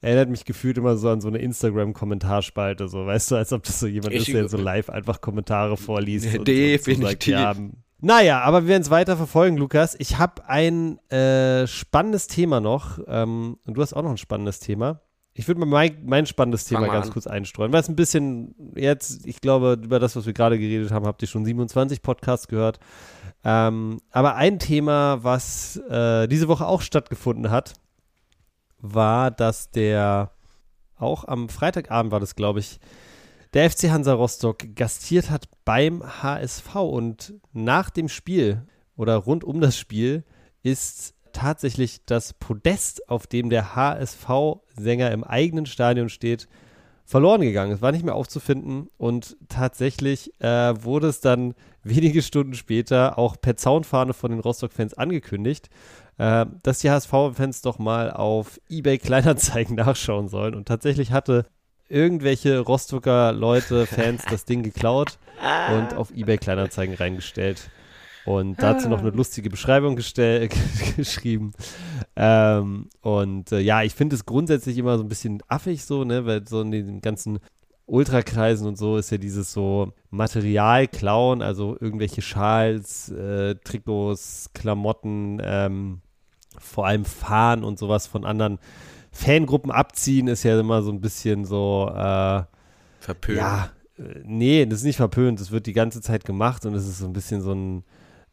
Speaker 1: erinnert mich gefühlt immer so an so eine Instagram-Kommentarspalte, so, weißt du, als ob das so jemand ich, ist, der so (laughs) live einfach Kommentare vorliest.
Speaker 2: Definitiv. Und, und so sagt, ja,
Speaker 1: naja, aber wir werden es weiter verfolgen, Lukas. Ich habe ein äh, spannendes Thema noch ähm, und du hast auch noch ein spannendes Thema. Ich würde mal mein, mein spannendes Thema ganz an. kurz einstreuen, weil es ein bisschen jetzt, ich glaube, über das, was wir gerade geredet haben, habt ihr schon 27 Podcasts gehört. Ähm, aber ein Thema, was äh, diese Woche auch stattgefunden hat, war, dass der, auch am Freitagabend war das, glaube ich, der FC Hansa Rostock gastiert hat beim HSV und nach dem Spiel oder rund um das Spiel ist tatsächlich das Podest, auf dem der HSV-Sänger im eigenen Stadion steht, verloren gegangen. Es war nicht mehr aufzufinden und tatsächlich äh, wurde es dann (laughs) wenige Stunden später auch per Zaunfahne von den Rostock-Fans angekündigt, äh, dass die HSV-Fans doch mal auf eBay Kleinanzeigen (laughs) nachschauen sollen. Und tatsächlich hatte irgendwelche Rostocker Leute, Fans, (laughs) das Ding geklaut und auf eBay Kleinanzeigen reingestellt. Und dazu noch eine ah. lustige Beschreibung (laughs) geschrieben. Ähm, und äh, ja, ich finde es grundsätzlich immer so ein bisschen affig so, ne, weil so in den ganzen Ultrakreisen und so ist ja dieses so Material klauen, also irgendwelche Schals, äh, Trikots, Klamotten, ähm, vor allem Fahren und sowas von anderen Fangruppen abziehen, ist ja immer so ein bisschen so äh,
Speaker 2: verpönt.
Speaker 1: Ja, äh, nee, das ist nicht verpönt, das wird die ganze Zeit gemacht und es ist so ein bisschen so ein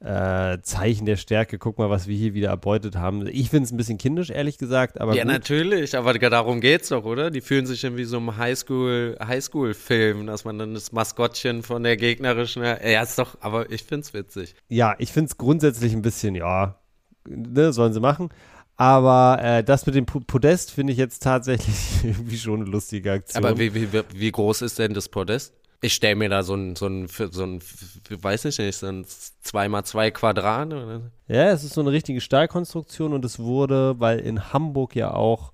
Speaker 1: äh, Zeichen der Stärke, guck mal, was wir hier wieder erbeutet haben. Ich finde es ein bisschen kindisch, ehrlich gesagt. Aber
Speaker 2: ja,
Speaker 1: gut.
Speaker 2: natürlich, aber darum geht es doch, oder? Die fühlen sich irgendwie so einem Highschool, Highschool-Film, dass man dann das Maskottchen von der gegnerischen. Ja, ist doch, aber ich finde es witzig.
Speaker 1: Ja, ich finde es grundsätzlich ein bisschen, ja, ne, sollen sie machen. Aber äh, das mit dem Podest finde ich jetzt tatsächlich (laughs) irgendwie schon eine lustige Aktion.
Speaker 2: Aber wie, wie, wie groß ist denn das Podest? Ich stelle mir da so ein, so ein, so ein, weiß ich nicht, so ein 2x2 Quadrat.
Speaker 1: Ja, es ist so eine richtige Stahlkonstruktion und es wurde, weil in Hamburg ja auch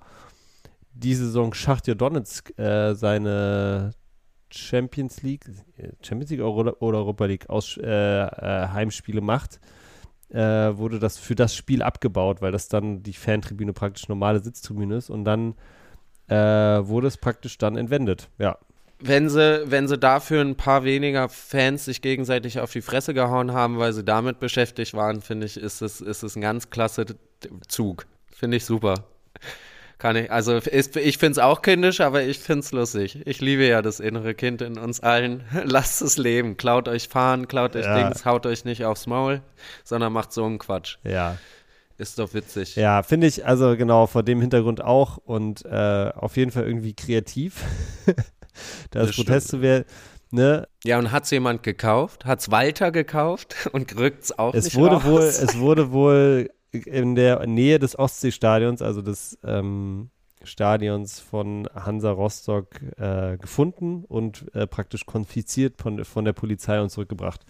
Speaker 1: diese Saison Schachtja Donetsk äh, seine Champions League, Champions League oder Europa League aus, äh, äh, Heimspiele macht, äh, wurde das für das Spiel abgebaut, weil das dann die Fantribüne praktisch normale Sitztribüne ist und dann äh, wurde es praktisch dann entwendet. Ja,
Speaker 2: wenn sie, wenn sie dafür ein paar weniger Fans sich gegenseitig auf die Fresse gehauen haben, weil sie damit beschäftigt waren, finde ich, ist es, ist es ein ganz klasse Zug. Finde ich super. Kann ich, also ist, ich finde es auch kindisch, aber ich finde es lustig. Ich liebe ja das innere Kind in uns allen. (laughs) Lasst es leben. Klaut euch Fahren, klaut euch ja. Dings, haut euch nicht aufs Maul, sondern macht so einen Quatsch.
Speaker 1: Ja.
Speaker 2: Ist doch witzig.
Speaker 1: Ja, finde ich, also genau, vor dem Hintergrund auch und äh, auf jeden Fall irgendwie kreativ. (laughs) (laughs) da ist Protest zu werden. Ne?
Speaker 2: Ja, und hat es jemand gekauft? Hat es Walter gekauft (laughs) und rückt es auch
Speaker 1: es
Speaker 2: nicht
Speaker 1: wurde
Speaker 2: raus?
Speaker 1: Wohl, (laughs) es wurde wohl in der Nähe des Ostseestadions, also des, ähm, Stadions von Hansa Rostock äh, gefunden und äh, praktisch konfiziert von, von der Polizei und zurückgebracht.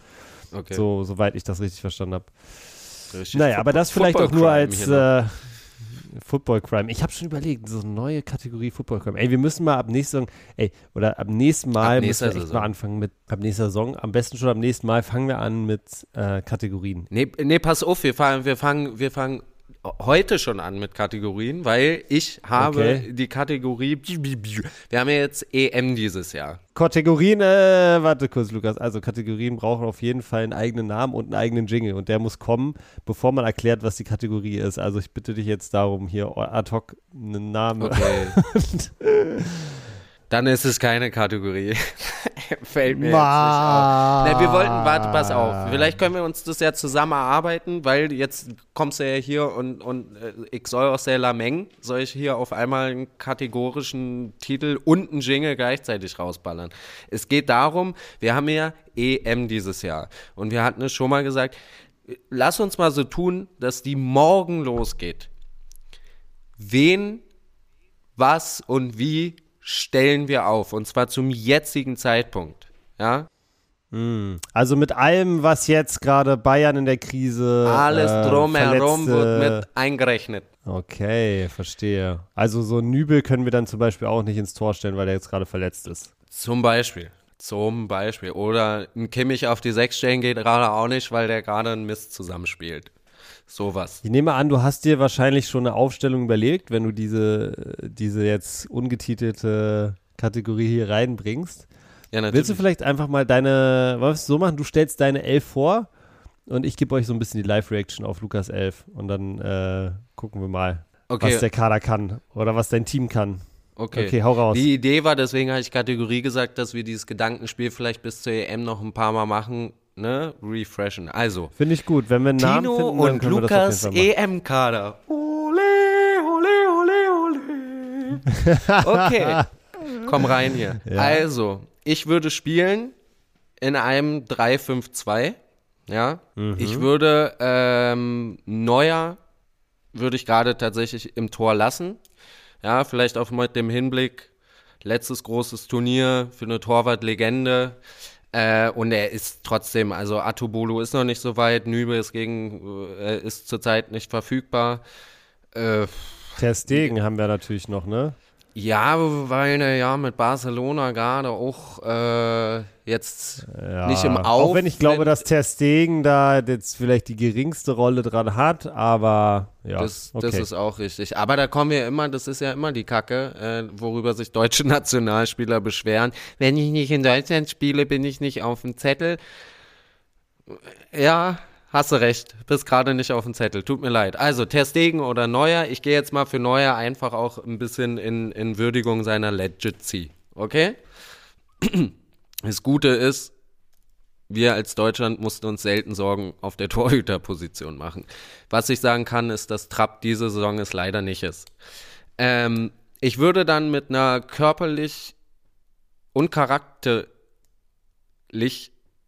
Speaker 2: Okay.
Speaker 1: So, soweit ich das richtig verstanden habe. Naja, aber
Speaker 2: Football-
Speaker 1: das vielleicht auch nur als äh, Football Crime. Ich habe schon überlegt, so eine neue Kategorie Football Crime. Ey, wir müssen mal ab nächsten Saison, ey, oder ab nächsten Mal
Speaker 2: Ab
Speaker 1: müssen
Speaker 2: nächster
Speaker 1: wir echt
Speaker 2: Saison.
Speaker 1: mal anfangen mit, ab nächster Saison, am besten schon am nächsten Mal fangen wir an mit äh, Kategorien.
Speaker 2: Nee, nee, pass auf, wir fangen, wir fangen, wir fangen heute schon an mit Kategorien, weil ich habe
Speaker 1: Okay.
Speaker 2: die Kategorie, wir haben ja jetzt EM dieses Jahr.
Speaker 1: Kategorien, äh, warte kurz, Lukas. Also Kategorien brauchen auf jeden Fall einen eigenen Namen und einen eigenen Jingle. Und der muss kommen, bevor man erklärt, was die Kategorie ist. Also ich bitte dich jetzt darum, hier ad hoc einen Namen.
Speaker 2: Okay. (laughs) Dann ist es keine Kategorie. (laughs) Fällt mir jetzt nicht auf. Na, wir wollten, warte, pass auf. Vielleicht können wir uns das ja zusammen erarbeiten, weil jetzt kommst du ja hier und, und äh, ich soll aus der Lameng, soll ich hier auf einmal einen kategorischen Titel und einen Jingle gleichzeitig rausballern. Es geht darum, wir haben ja EM dieses Jahr. Und wir hatten es schon mal gesagt, lass uns mal so tun, dass die morgen losgeht. Wen was und wie stellen wir auf und zwar zum jetzigen Zeitpunkt. Ja,
Speaker 1: Also mit allem, was jetzt gerade Bayern in der Krise.
Speaker 2: alles
Speaker 1: äh,
Speaker 2: drumherum wird mit eingerechnet.
Speaker 1: Okay, verstehe. Also so einen Nübel können wir dann zum Beispiel auch nicht ins Tor stellen, weil der jetzt gerade verletzt ist.
Speaker 2: Zum Beispiel. Zum Beispiel. Oder ein Kimmich auf die Sechs stellen geht gerade auch nicht, weil der gerade einen Mist zusammenspielt. Sowas.
Speaker 1: Ich nehme an, du hast dir wahrscheinlich schon eine Aufstellung überlegt, wenn du diese, diese jetzt ungetitelte Kategorie hier reinbringst.
Speaker 2: Ja, natürlich.
Speaker 1: Willst du vielleicht einfach mal deine, es so machen, du stellst deine Elf vor und ich gebe euch so ein bisschen die Live-Reaction auf Lukas Elf und dann äh, gucken wir mal,
Speaker 2: Okay.
Speaker 1: was der Kader kann oder was dein Team kann.
Speaker 2: Okay.
Speaker 1: Okay, hau raus.
Speaker 2: Die Idee war, deswegen habe ich Kategorie gesagt, dass wir dieses Gedankenspiel vielleicht bis zur EM noch ein paar Mal machen, ne? Refreshen. Also,
Speaker 1: Finde ich gut. Wenn wir einen Namen
Speaker 2: Tino
Speaker 1: finden, dann
Speaker 2: und Lukas. EM-Kader. Ole, ole, ole, ole. (laughs) Okay, komm rein hier.
Speaker 1: Ja.
Speaker 2: Also, ich würde spielen in einem 3-5-2. Ja,
Speaker 1: Mhm.
Speaker 2: ich würde ähm, Neuer würde ich gerade tatsächlich im Tor lassen. Ja, vielleicht auch mit dem Hinblick, letztes großes Turnier für eine Torwartlegende. Äh, und er ist trotzdem, also Atubolo ist noch nicht so weit, Nübel ist gegen, äh, ist zurzeit nicht verfügbar. Äh,
Speaker 1: Ter Stegen haben wir natürlich noch, ne?
Speaker 2: Ja, weil er ja mit Barcelona gerade auch äh, jetzt
Speaker 1: Ja.
Speaker 2: nicht im Auf.
Speaker 1: Auch wenn ich glaube, dass Ter Stegen da jetzt vielleicht die geringste Rolle dran hat, aber ja,
Speaker 2: Das,
Speaker 1: okay.
Speaker 2: das ist auch richtig. Aber da kommen wir immer, das ist ja immer die Kacke, äh, worüber sich deutsche (laughs) Nationalspieler beschweren. Wenn ich nicht in Deutschland spiele, bin ich nicht auf dem Zettel. Ja, hast du recht. Bist gerade nicht auf dem Zettel. Tut mir leid. Also, Ter Stegen oder Neuer. Ich gehe jetzt mal für Neuer einfach auch ein bisschen in, in Würdigung seiner Legitcy. Okay? (clears throat) Das Gute ist, wir als Deutschland mussten uns selten Sorgen auf der (laughs) Torhüterposition machen. Was ich sagen kann, ist, dass Trapp diese Saison es leider nicht ist. Ähm, ich würde dann mit einer körperlich und charakterlich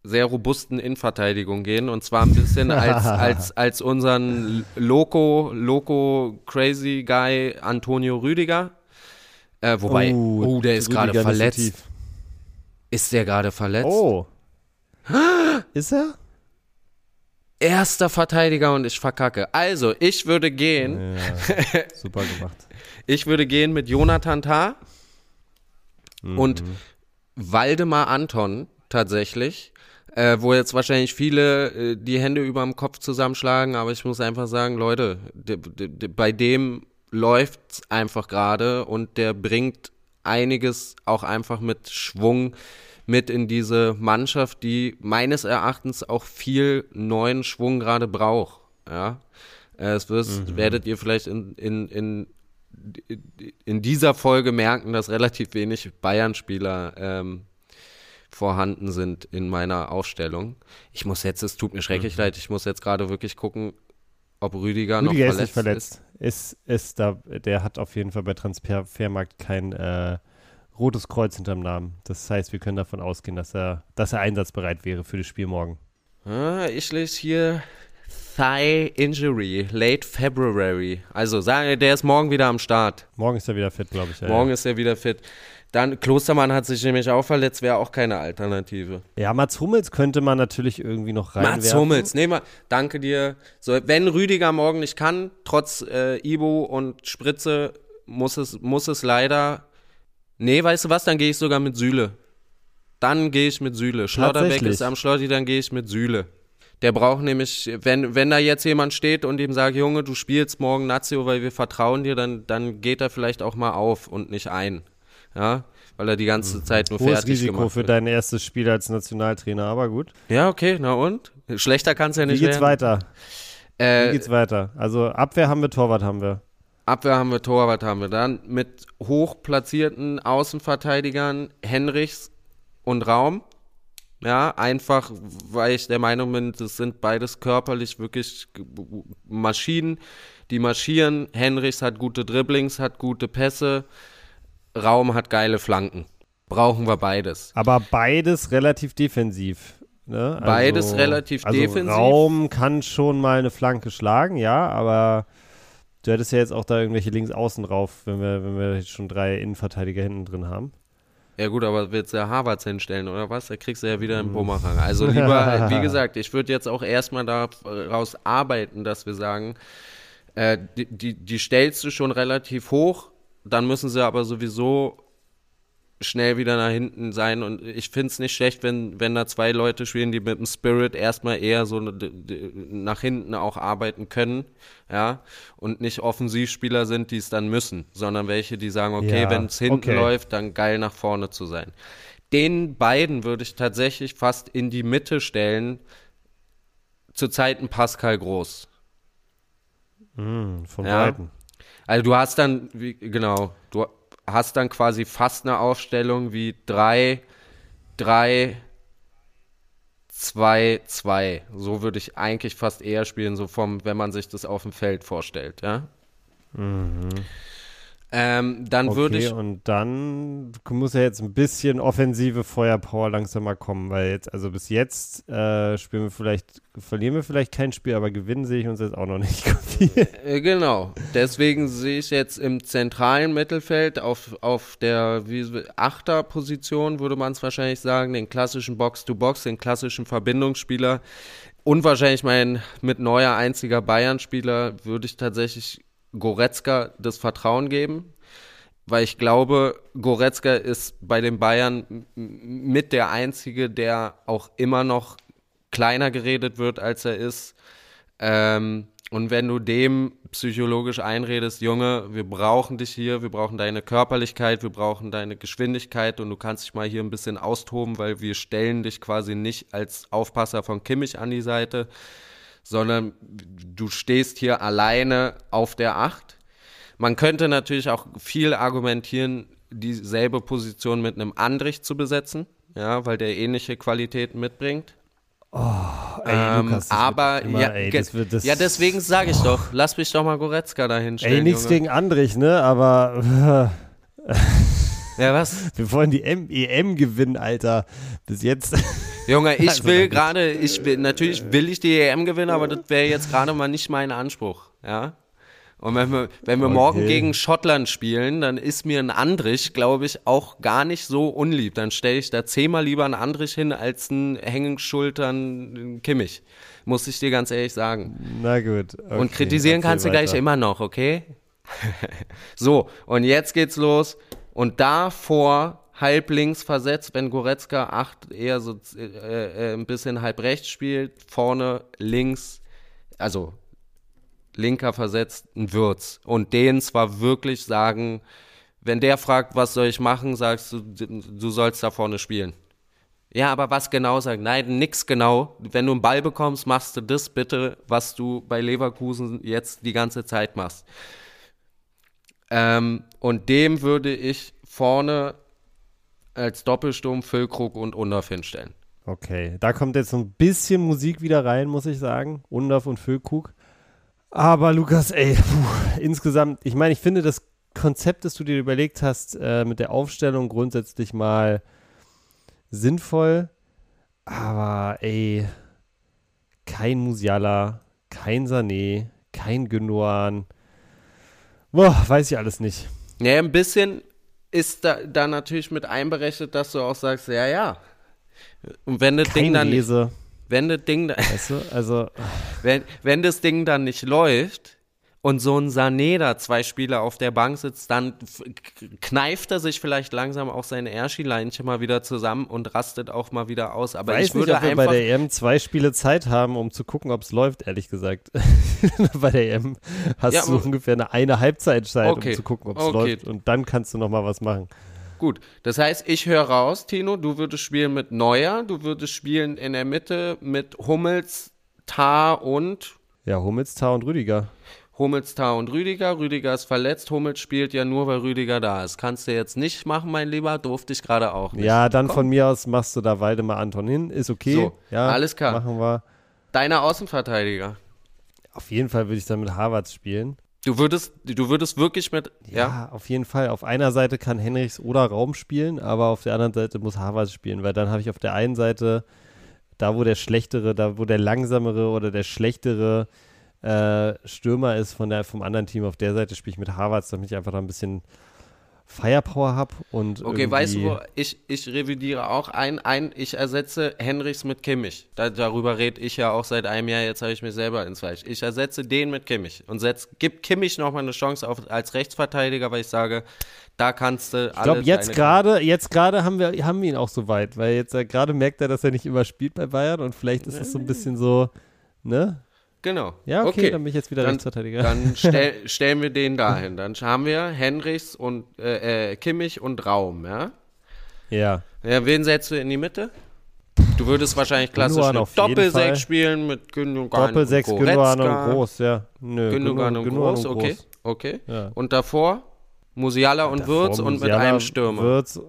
Speaker 2: sehr robusten Innenverteidigung gehen und zwar ein bisschen als, (laughs) als, als unseren Loco, Loco Crazy Guy Antonio Rüdiger. Äh, wobei, oh, der ist gerade verletzt.
Speaker 1: tief.
Speaker 2: Ist der gerade verletzt?
Speaker 1: Oh. (gasps) ist er?
Speaker 2: Erster Verteidiger und ich verkacke. Also, ich würde gehen,
Speaker 1: Ja, (laughs) super gemacht.
Speaker 2: ich würde gehen mit Jonathan Tah und Waldemar Anton tatsächlich, äh, wo jetzt wahrscheinlich viele äh, die Hände über dem Kopf zusammenschlagen, aber ich muss einfach sagen, Leute, bei dem läuft's einfach gerade und der bringt einiges auch einfach mit Schwung mit in diese Mannschaft, die meines Erachtens auch viel neuen Schwung gerade braucht. Ja, äh, es wirst, werdet ihr vielleicht in, in, in in dieser Folge merken, dass relativ wenig Bayern-Spieler ähm, vorhanden sind in meiner Aufstellung. Ich muss jetzt, es tut mir schrecklich leid, ich muss jetzt gerade wirklich gucken, ob Rüdiger, noch
Speaker 1: Rüdiger ist
Speaker 2: verletzt
Speaker 1: nicht verletzt. Ist, ist da, der hat auf jeden Fall bei Transfermarkt kein äh, rotes Kreuz hinterm Namen. Das heißt, wir können davon ausgehen, dass er, dass er einsatzbereit wäre für das Spiel morgen.
Speaker 2: Ah, ich lese hier Thigh Injury, late February. Also sagen, der ist morgen wieder am Start.
Speaker 1: Morgen ist er wieder fit, glaube ich. Ja,
Speaker 2: morgen
Speaker 1: ja.
Speaker 2: ist er wieder fit. Dann Klostermann hat sich nämlich auch verletzt, wäre auch keine Alternative.
Speaker 1: Ja, Mats Hummels könnte man natürlich irgendwie noch reinwerfen.
Speaker 2: Mats Hummels, nee, mal, danke dir. So, wenn Rüdiger morgen nicht kann, trotz äh, Ibo und Spritze, muss es, muss es leider. Nee, weißt du was, dann gehe ich sogar mit Sühle. Dann gehe ich mit Sühle. Schlotterbeck ist am Schlotti, dann gehe ich mit Sühle. Der braucht nämlich, wenn, wenn da jetzt jemand steht und ihm sagt, Junge, du spielst morgen Nazio, weil wir vertrauen dir, dann, dann geht er vielleicht auch mal auf und nicht ein. Ja, weil er die ganze Zeit nur
Speaker 1: Hohes
Speaker 2: fertig
Speaker 1: Risiko
Speaker 2: gemacht
Speaker 1: für
Speaker 2: wird.
Speaker 1: dein erstes Spiel als Nationaltrainer, aber gut.
Speaker 2: Ja, okay, na und? Schlechter kann es ja
Speaker 1: Wie
Speaker 2: nicht
Speaker 1: geht's
Speaker 2: werden.
Speaker 1: weiter? Wie
Speaker 2: Äh,
Speaker 1: geht's weiter? Also Abwehr haben wir, Torwart haben wir.
Speaker 2: Abwehr haben wir, Torwart haben wir. Dann mit hochplatzierten Außenverteidigern Henrichs und Raum. Ja, einfach, weil ich der Meinung bin, das sind beides körperlich wirklich Maschinen, die marschieren. Henrichs hat gute Dribblings, hat gute Pässe. Raum hat geile Flanken. Brauchen wir beides.
Speaker 1: Aber beides relativ defensiv. Ne? Also,
Speaker 2: Beides relativ
Speaker 1: also
Speaker 2: defensiv.
Speaker 1: Raum kann schon mal eine Flanke schlagen, ja, aber du hättest ja jetzt auch da irgendwelche links außen drauf, wenn wir, wenn wir schon drei Innenverteidiger hinten drin haben.
Speaker 2: Ja gut, aber willst du ja Harvards hinstellen oder was? Da kriegst du ja wieder
Speaker 1: Hm.
Speaker 2: einen Bumerang. Also lieber, (laughs) wie gesagt, ich würde jetzt auch erstmal daraus arbeiten, dass wir sagen, äh, die, die, die stellst du schon relativ hoch, dann müssen sie aber sowieso schnell wieder nach hinten sein und ich finde es nicht schlecht, wenn, wenn da zwei Leute spielen, die mit dem Spirit erstmal eher so ne- nach hinten auch arbeiten können, ja, und nicht Offensivspieler sind, die es dann müssen, sondern welche, die sagen, okay,
Speaker 1: Ja,
Speaker 2: wenn es hinten
Speaker 1: okay.
Speaker 2: läuft, dann geil nach vorne zu sein. Den beiden würde ich tatsächlich fast in die Mitte stellen, zu Zeiten Pascal Groß.
Speaker 1: Hm, von
Speaker 2: Ja.
Speaker 1: Weitem.
Speaker 2: Also du hast dann, wie, genau, du hast dann quasi fast eine Aufstellung wie 3, 3, 2, 2. So würde ich eigentlich fast eher spielen, so vom, wenn man sich das auf dem Feld vorstellt, ja. Ähm, dann
Speaker 1: Okay,
Speaker 2: würde ich,
Speaker 1: und dann muss ja jetzt ein bisschen offensive Feuerpower langsam mal kommen, weil jetzt, also bis jetzt äh, spielen wir vielleicht, verlieren wir vielleicht kein Spiel, aber gewinnen sehe ich uns jetzt auch noch nicht. (laughs)
Speaker 2: Äh, genau, deswegen sehe ich jetzt im zentralen Mittelfeld auf, auf der wie, Achterposition, würde man es wahrscheinlich sagen, den klassischen Box-to-Box, den klassischen Verbindungsspieler. Und wahrscheinlich mein mit neuer einziger Bayern-Spieler würde ich tatsächlich Goretzka das Vertrauen geben, weil ich glaube, Goretzka ist bei den Bayern mit der einzige, der auch immer noch kleiner geredet wird, als er ist. Ähm, und wenn du dem psychologisch einredest, Junge, wir brauchen dich hier, wir brauchen deine Körperlichkeit, wir brauchen deine Geschwindigkeit und du kannst dich mal hier ein bisschen austoben, weil wir stellen dich quasi nicht als Aufpasser von Kimmich an die Seite, sondern du stehst hier alleine auf der Acht. Man könnte natürlich auch viel argumentieren, dieselbe Position mit einem Andrich zu besetzen, ja, weil der ähnliche Qualitäten mitbringt.
Speaker 1: Ey,
Speaker 2: Ähm,
Speaker 1: Lukas,
Speaker 2: aber
Speaker 1: immer,
Speaker 2: ja,
Speaker 1: ey, das wird das,
Speaker 2: ja, deswegen sage ich doch, lass mich doch mal Goretzka da hinstellen.
Speaker 1: Ey, nichts
Speaker 2: Junge.
Speaker 1: gegen Andrich, ne? Aber (laughs) (laughs)
Speaker 2: Ja, was?
Speaker 1: wir wollen die M EM gewinnen, Alter. Bis jetzt.
Speaker 2: Junge, ich (laughs)
Speaker 1: Also,
Speaker 2: will gerade, ich will, natürlich will ich die EM gewinnen, aber das wäre jetzt gerade mal nicht mein Anspruch, ja. Und wenn wir, wenn wir morgen
Speaker 1: Okay.
Speaker 2: gegen Schottland spielen, dann ist mir ein Andrich, glaube ich, auch gar nicht so unlieb. Dann stelle ich da zehnmal lieber einen Andrich hin als einen Hängenschultern Kimmich. Muss ich dir ganz ehrlich sagen.
Speaker 1: Na gut. Okay,
Speaker 2: Und kritisieren kannst du gleich
Speaker 1: weiter.
Speaker 2: immer noch, okay? (laughs) so, und jetzt geht's los. Und davor halb links versetzt, wenn Goretzka acht eher so äh, äh, ein bisschen halb rechts spielt, vorne links, also linker versetzt, ein Würz. Und den zwar wirklich sagen, wenn der fragt, was soll ich machen, sagst du, du sollst da vorne spielen. Ja, aber was genau sagt? Nein, nix genau. Wenn du einen Ball bekommst, machst du das bitte, was du bei Leverkusen jetzt die ganze Zeit machst. Ähm, und dem würde ich vorne als Doppelsturm Füllkrug und Undorf hinstellen.
Speaker 1: Okay, da kommt jetzt so ein bisschen Musik wieder rein, muss ich sagen. Undorf und Füllkrug. Aber Lukas, ey, puh, insgesamt, ich meine, ich finde das Konzept, das du dir überlegt hast, äh, mit der Aufstellung grundsätzlich mal sinnvoll. Aber ey, kein Musiala, kein Sané, kein Gündogan. Boah, weiß ich alles nicht.
Speaker 2: Ja, ein bisschen ist da, da natürlich mit einberechnet, dass du auch sagst, ja, ja. Und wenn das
Speaker 1: Kein
Speaker 2: Ding dann
Speaker 1: Lese,
Speaker 2: wenn das Ding, da-
Speaker 1: weißt du? Also, (laughs)
Speaker 2: wenn, wenn das Ding dann nicht läuft und so ein Sané da zwei Spieler auf der Bank sitzt, dann kneift er sich vielleicht langsam auch seine Erschi-Leinchen mal wieder zusammen und rastet auch mal wieder aus. Aber
Speaker 1: weiß
Speaker 2: ich würde
Speaker 1: nicht, ob wir
Speaker 2: einfach
Speaker 1: bei der EM zwei Spiele Zeit haben, um zu gucken, ob es läuft, ehrlich gesagt. (laughs) bei der EM hast
Speaker 2: Ja,
Speaker 1: du ungefähr eine, eine Halbzeitzeit,
Speaker 2: Okay.
Speaker 1: um zu gucken, ob es
Speaker 2: Okay.
Speaker 1: läuft. Und dann kannst du noch mal was machen.
Speaker 2: Gut, das heißt, ich höre raus, Tino, du würdest spielen mit Neuer, du würdest spielen in der Mitte mit Hummels, Tar und
Speaker 1: Ja, Hummels, Tah und Rüdiger.
Speaker 2: Hummels, Tar und Rüdiger. Rüdiger ist verletzt, Hummels spielt ja nur, weil Rüdiger da ist. Kannst du jetzt nicht machen, mein Lieber, durfte ich gerade auch nicht.
Speaker 1: Ja, dann
Speaker 2: Komm.
Speaker 1: von mir aus machst du da Waldemar Anton hin. Ist okay.
Speaker 2: So,
Speaker 1: ja,
Speaker 2: alles klar.
Speaker 1: Machen wir.
Speaker 2: Deine Außenverteidiger.
Speaker 1: Auf jeden Fall würde ich dann mit Harvards spielen.
Speaker 2: Du würdest, du würdest wirklich mit, ja,
Speaker 1: auf jeden Fall. Auf einer Seite kann Henrichs oder Raum spielen, aber auf der anderen Seite muss Harvards spielen, weil dann habe ich auf der einen Seite, da wo der schlechtere, da wo der langsamere oder der schlechtere äh, Stürmer ist von der, vom anderen Team, auf der Seite spiele ich mit Harvards, damit ich einfach da ein bisschen Firepower habe und
Speaker 2: Okay, weißt du, ich, ich revidiere auch ein, ein, ich ersetze Henrichs mit Kimmich. Da, darüber rede ich ja auch seit einem Jahr, jetzt habe ich mich selber ins Fleisch. Ich ersetze den mit Kimmich und setz, gib Kimmich nochmal eine Chance auf, als Rechtsverteidiger, weil ich sage, da kannst du
Speaker 1: Ich glaube, jetzt gerade, jetzt gerade haben wir, haben wir ihn auch so weit, weil jetzt äh, gerade merkt er, dass er nicht immer spielt bei Bayern und vielleicht ist es so ein bisschen so, ne?
Speaker 2: Genau.
Speaker 1: Ja, okay, dann bin ich jetzt wieder
Speaker 2: Dann-
Speaker 1: Rechtsverteidiger.
Speaker 2: Dann (laughs) stell, stellen wir den dahin. Dann haben wir Henrichs und äh, äh, Kimmich und Raum, ja?
Speaker 1: ja.
Speaker 2: Ja, wen setzt du in die Mitte? Du würdest wahrscheinlich klassisch eine. Doppelsechs spielen mit Gündogan
Speaker 1: Doppel 6,
Speaker 2: und
Speaker 1: Gündogan und Groß, ja. Nö,
Speaker 2: Gündogan und
Speaker 1: Gündogan
Speaker 2: Groß, okay. Okay.
Speaker 1: Ja.
Speaker 2: Und davor Musiala und
Speaker 1: Davor
Speaker 2: Würz und mit
Speaker 1: Musiala,
Speaker 2: einem Stürmer.
Speaker 1: Würz,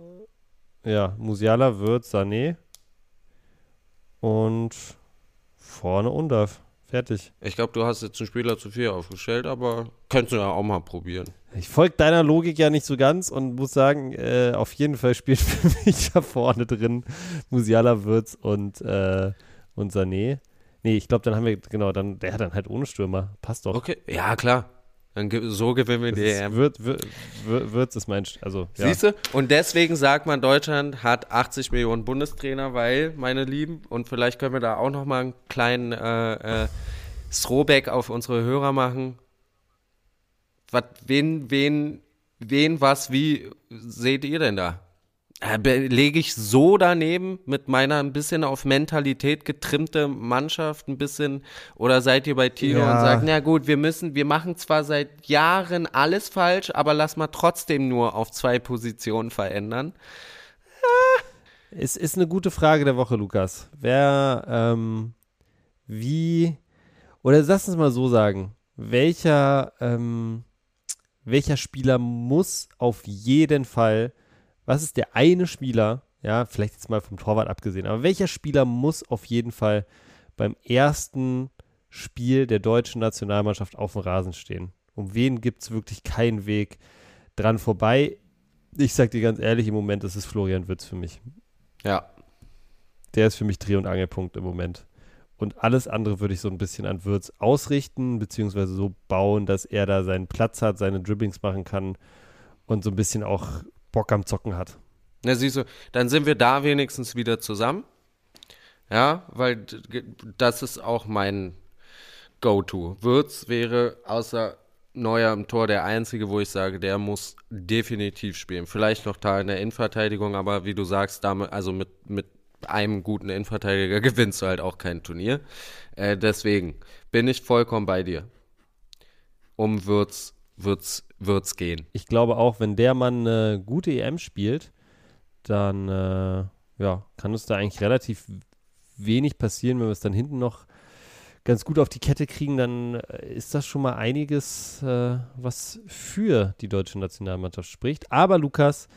Speaker 1: ja, Musiala, Würz, Sané und vorne Undorf. Fertig.
Speaker 2: Ich glaube, du hast jetzt einen Spieler zu viel aufgestellt, aber könntest du ja auch mal probieren.
Speaker 1: Ich folge deiner Logik ja nicht so ganz und muss sagen, äh, auf jeden Fall spielt (laughs) für mich da vorne drin Musiala, Würz und, äh, und Sané. Nee, ich glaube, dann haben wir, genau, dann, der hat dann halt ohne Stürmer. Passt doch.
Speaker 2: Okay, ja klar. Dann so gewinnen wir die
Speaker 1: ist,
Speaker 2: EM.
Speaker 1: Würz, Würz, Würz ist mein, St- also, ja.
Speaker 2: Siehst du? Und deswegen sagt man, Deutschland hat 80 Millionen Bundestrainer, weil, meine Lieben, und vielleicht können wir da auch noch mal einen kleinen äh, äh, Throwback auf unsere Hörer machen. Was, wen, wen, wen, was, wie seht ihr denn da? Äh, Lege ich so daneben mit meiner ein bisschen auf Mentalität getrimmte Mannschaft ein bisschen oder seid ihr bei Tino
Speaker 1: Ja.
Speaker 2: und sagt, na gut, wir müssen, wir machen zwar seit Jahren alles falsch, aber lass mal trotzdem nur auf zwei Positionen verändern.
Speaker 1: Es ist eine gute Frage der Woche, Lukas. Wer, ähm, wie, oder lass uns mal so sagen, welcher, ähm, welcher Spieler muss auf jeden Fall, was ist der eine Spieler, ja, vielleicht jetzt mal vom Torwart abgesehen, aber welcher Spieler muss auf jeden Fall beim ersten Spiel der deutschen Nationalmannschaft auf dem Rasen stehen? Um wen gibt es wirklich keinen Weg dran vorbei? Ich sag dir ganz ehrlich, im Moment ist es Florian Würz für mich
Speaker 2: Ja.
Speaker 1: der ist für mich Dreh- und Angelpunkt im Moment. Und alles andere würde ich so ein bisschen an Würz ausrichten, beziehungsweise so bauen, dass er da seinen Platz hat, seine Dribblings machen kann und so ein bisschen auch Bock am Zocken hat.
Speaker 2: Na siehst du, dann sind wir da wenigstens wieder zusammen. Ja, weil das ist auch mein Go-To. Würz wäre außer Neuer im Tor der einzige, wo ich sage, der muss definitiv spielen. Vielleicht noch da in der Innenverteidigung, aber wie du sagst, damit, also mit, mit einem guten Innenverteidiger (laughs) gewinnst du halt auch kein Turnier. Äh, deswegen bin ich vollkommen bei dir. Um Würz, Würz, Würz gehen.
Speaker 1: Ich glaube auch, wenn der Mann eine gute EM spielt, dann äh, ja, kann uns da eigentlich relativ wenig passieren, wenn wir es dann hinten noch ganz gut auf die Kette kriegen, dann äh, ist das schon mal einiges, äh, was für die deutsche Nationalmannschaft spricht. Aber Lukas,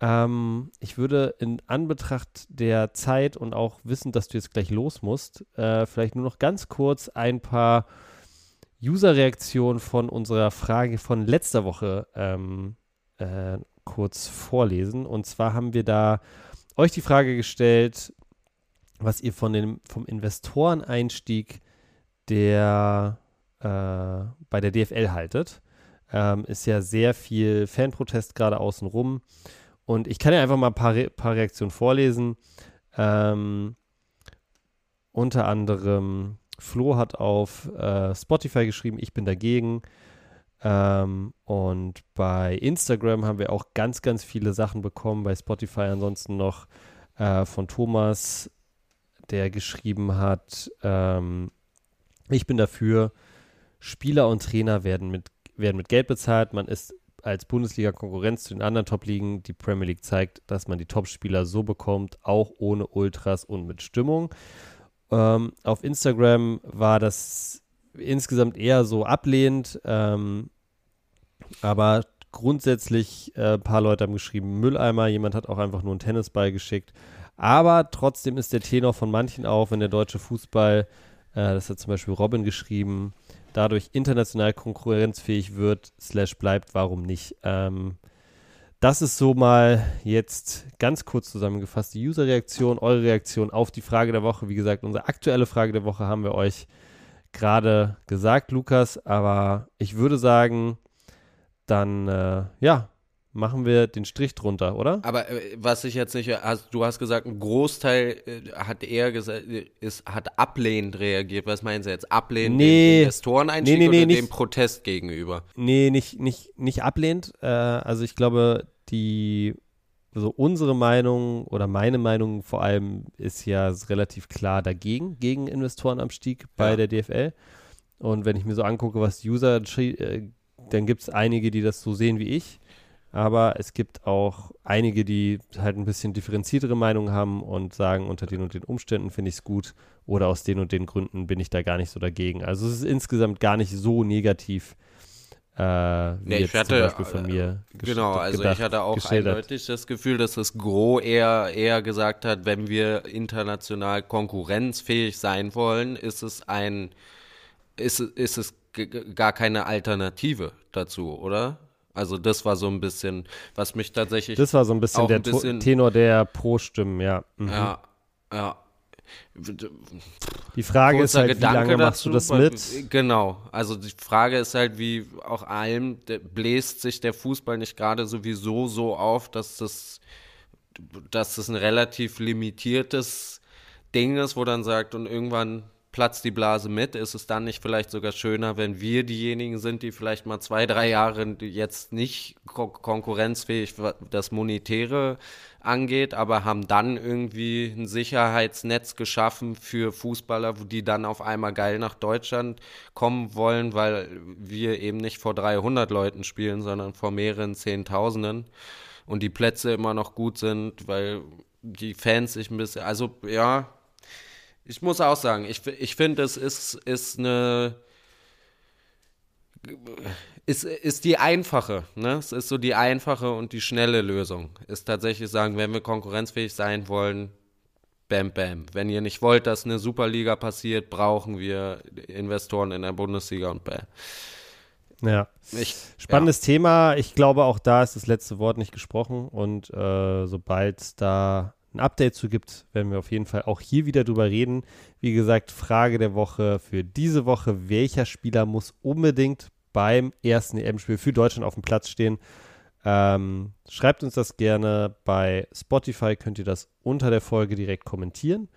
Speaker 1: ähm, ich würde in Anbetracht der Zeit und auch wissend, dass du jetzt gleich los musst, äh, vielleicht nur noch ganz kurz ein paar User-Reaktionen von unserer Frage von letzter Woche ähm, äh, kurz vorlesen. Und zwar haben wir da euch die Frage gestellt, was ihr von dem, vom Investoreneinstieg der äh, bei der DFL haltet. Ähm, ist ja sehr viel Fanprotest gerade außenrum. Und ich kann ja einfach mal ein paar, Re paar Reaktionen vorlesen. Ähm, unter anderem Flo hat auf äh, Spotify geschrieben, ich bin dagegen. Ähm, und bei Instagram haben wir auch ganz, ganz viele Sachen bekommen. Bei Spotify ansonsten noch äh, von Thomas, der geschrieben hat, ähm, ich bin dafür, Spieler und Trainer werden mit, werden mit Geld bezahlt. Man ist als Bundesliga-Konkurrenz zu den anderen Top-Ligen. Die Premier League zeigt, dass man die Top-Spieler so bekommt, auch ohne Ultras und mit Stimmung. Ähm, auf Instagram war das insgesamt eher so ablehnend, ähm, aber grundsätzlich äh, ein paar Leute haben geschrieben Mülleimer, jemand hat auch einfach nur einen Tennisball geschickt. Aber trotzdem ist der Tenor von manchen auch, wenn der deutsche Fußball, äh, das hat zum Beispiel Robin geschrieben, dadurch international konkurrenzfähig wird, slash bleibt, warum nicht? Ähm, das ist so mal jetzt ganz kurz zusammengefasst die User-Reaktion, eure Reaktion auf die Frage der Woche. Wie gesagt, unsere aktuelle Frage der Woche haben wir euch gerade gesagt, Lukas, aber ich würde sagen, dann äh, ja, machen wir den Strich drunter, oder?
Speaker 2: Aber äh, was ich jetzt nicht, hast, du hast gesagt, ein Großteil äh, hat eher gesagt, ist, hat ablehnend reagiert. Was meinen Sie jetzt? Ablehnend
Speaker 1: nee,
Speaker 2: den Investoreneinstieg
Speaker 1: nee, nee,
Speaker 2: oder
Speaker 1: nee,
Speaker 2: dem
Speaker 1: nicht,
Speaker 2: Protest gegenüber?
Speaker 1: Nee, nicht, nicht, nicht ablehnend. Äh, also ich glaube, die, also unsere Meinung oder meine Meinung vor allem ist ja relativ klar dagegen, gegen Investorenanstieg bei
Speaker 2: Ja.
Speaker 1: der DFL. Und wenn ich mir so angucke, was die User, äh, dann gibt es einige, die das so sehen wie ich. Aber es gibt auch einige, die halt ein bisschen differenziertere Meinungen haben und sagen, unter den und den Umständen finde ich es gut oder aus den und den Gründen bin ich da gar nicht so dagegen. Also es ist insgesamt gar nicht so negativ, äh,
Speaker 2: Nee, ich hatte,
Speaker 1: zum Beispiel von
Speaker 2: äh,
Speaker 1: mir
Speaker 2: Genau, also
Speaker 1: gedacht,
Speaker 2: ich hatte auch
Speaker 1: geschildert.
Speaker 2: eindeutig das Gefühl, dass das Gros eher, eher gesagt hat, wenn wir international konkurrenzfähig sein wollen, ist es ein, ist, ist es gar keine Alternative dazu, oder? Also das war so ein bisschen, was mich tatsächlich
Speaker 1: Das war so ein bisschen der
Speaker 2: ein bisschen-
Speaker 1: Tenor der Pro-Stimmen, ja. Mhm.
Speaker 2: ja, ja.
Speaker 1: Die Frage ist halt, wie lange machst du das mit?
Speaker 2: Genau, also die Frage ist halt, wie auch allem bläst sich der Fußball nicht gerade sowieso so auf, dass das, dass das ein relativ limitiertes Ding ist, wo dann sagt, und irgendwann platzt die Blase mit, ist es dann nicht vielleicht sogar schöner, wenn wir diejenigen sind, die vielleicht mal zwei, drei Jahre jetzt nicht ko konkurrenzfähig das Monetäre angeht, aber haben dann irgendwie ein Sicherheitsnetz geschaffen für Fußballer, die dann auf einmal geil nach Deutschland kommen wollen, weil wir eben nicht vor 300 Leuten spielen, sondern vor mehreren Zehntausenden und die Plätze immer noch gut sind, weil die Fans sich ein bisschen, also ja, ich muss auch sagen, ich, ich finde, es ist, ist eine ist, ist die einfache, ne? Es ist so die einfache und die schnelle Lösung. Ist tatsächlich sagen, wenn wir konkurrenzfähig sein wollen, bam, bam. Wenn ihr nicht wollt, dass eine Superliga passiert, brauchen wir Investoren in der Bundesliga und bam.
Speaker 1: Ja.
Speaker 2: Ich,
Speaker 1: Spannendes Thema. Ich glaube, auch da ist das letzte Wort nicht gesprochen. Und äh, sobald da ein Update zu gibt, werden wir auf jeden Fall auch hier wieder drüber reden. Wie gesagt, Frage der Woche für diese Woche. Welcher Spieler muss unbedingt beim ersten EM-Spiel für Deutschland auf dem Platz stehen? Ähm, schreibt uns das gerne. Bei Spotify könnt ihr das unter der Folge direkt kommentieren.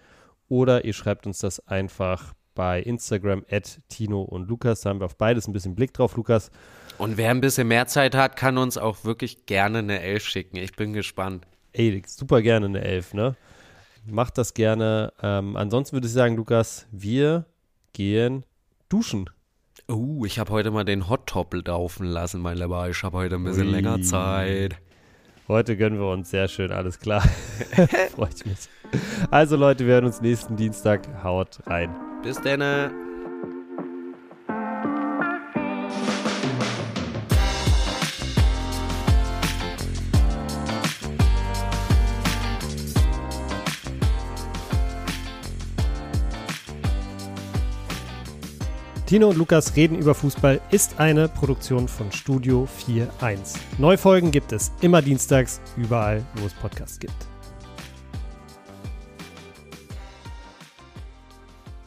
Speaker 1: Oder ihr schreibt uns das einfach bei Instagram at Tino und Lukas. Da haben wir auf beides ein bisschen Blick drauf, Lukas.
Speaker 2: Und wer ein bisschen mehr Zeit hat, kann uns auch wirklich gerne eine Elf schicken. Ich bin gespannt.
Speaker 1: Ey, super gerne eine Elf, ne? Macht das gerne. Ähm, ansonsten würde ich sagen, Lukas, wir gehen duschen.
Speaker 2: Uh, ich habe heute mal den Hot Top laufen lassen, mein Lieber. Ich habe heute ein bisschen
Speaker 1: Ui.
Speaker 2: länger Zeit.
Speaker 1: Heute gönnen wir uns sehr schön, alles klar. (laughs) Freut mich. Also Leute, wir hören uns nächsten Dienstag. Haut rein.
Speaker 2: Bis dann.
Speaker 4: Tino und Lukas reden über Fußball ist eine Produktion von Studio 4.1. Neufolgen gibt es immer dienstags, überall, wo es Podcasts gibt.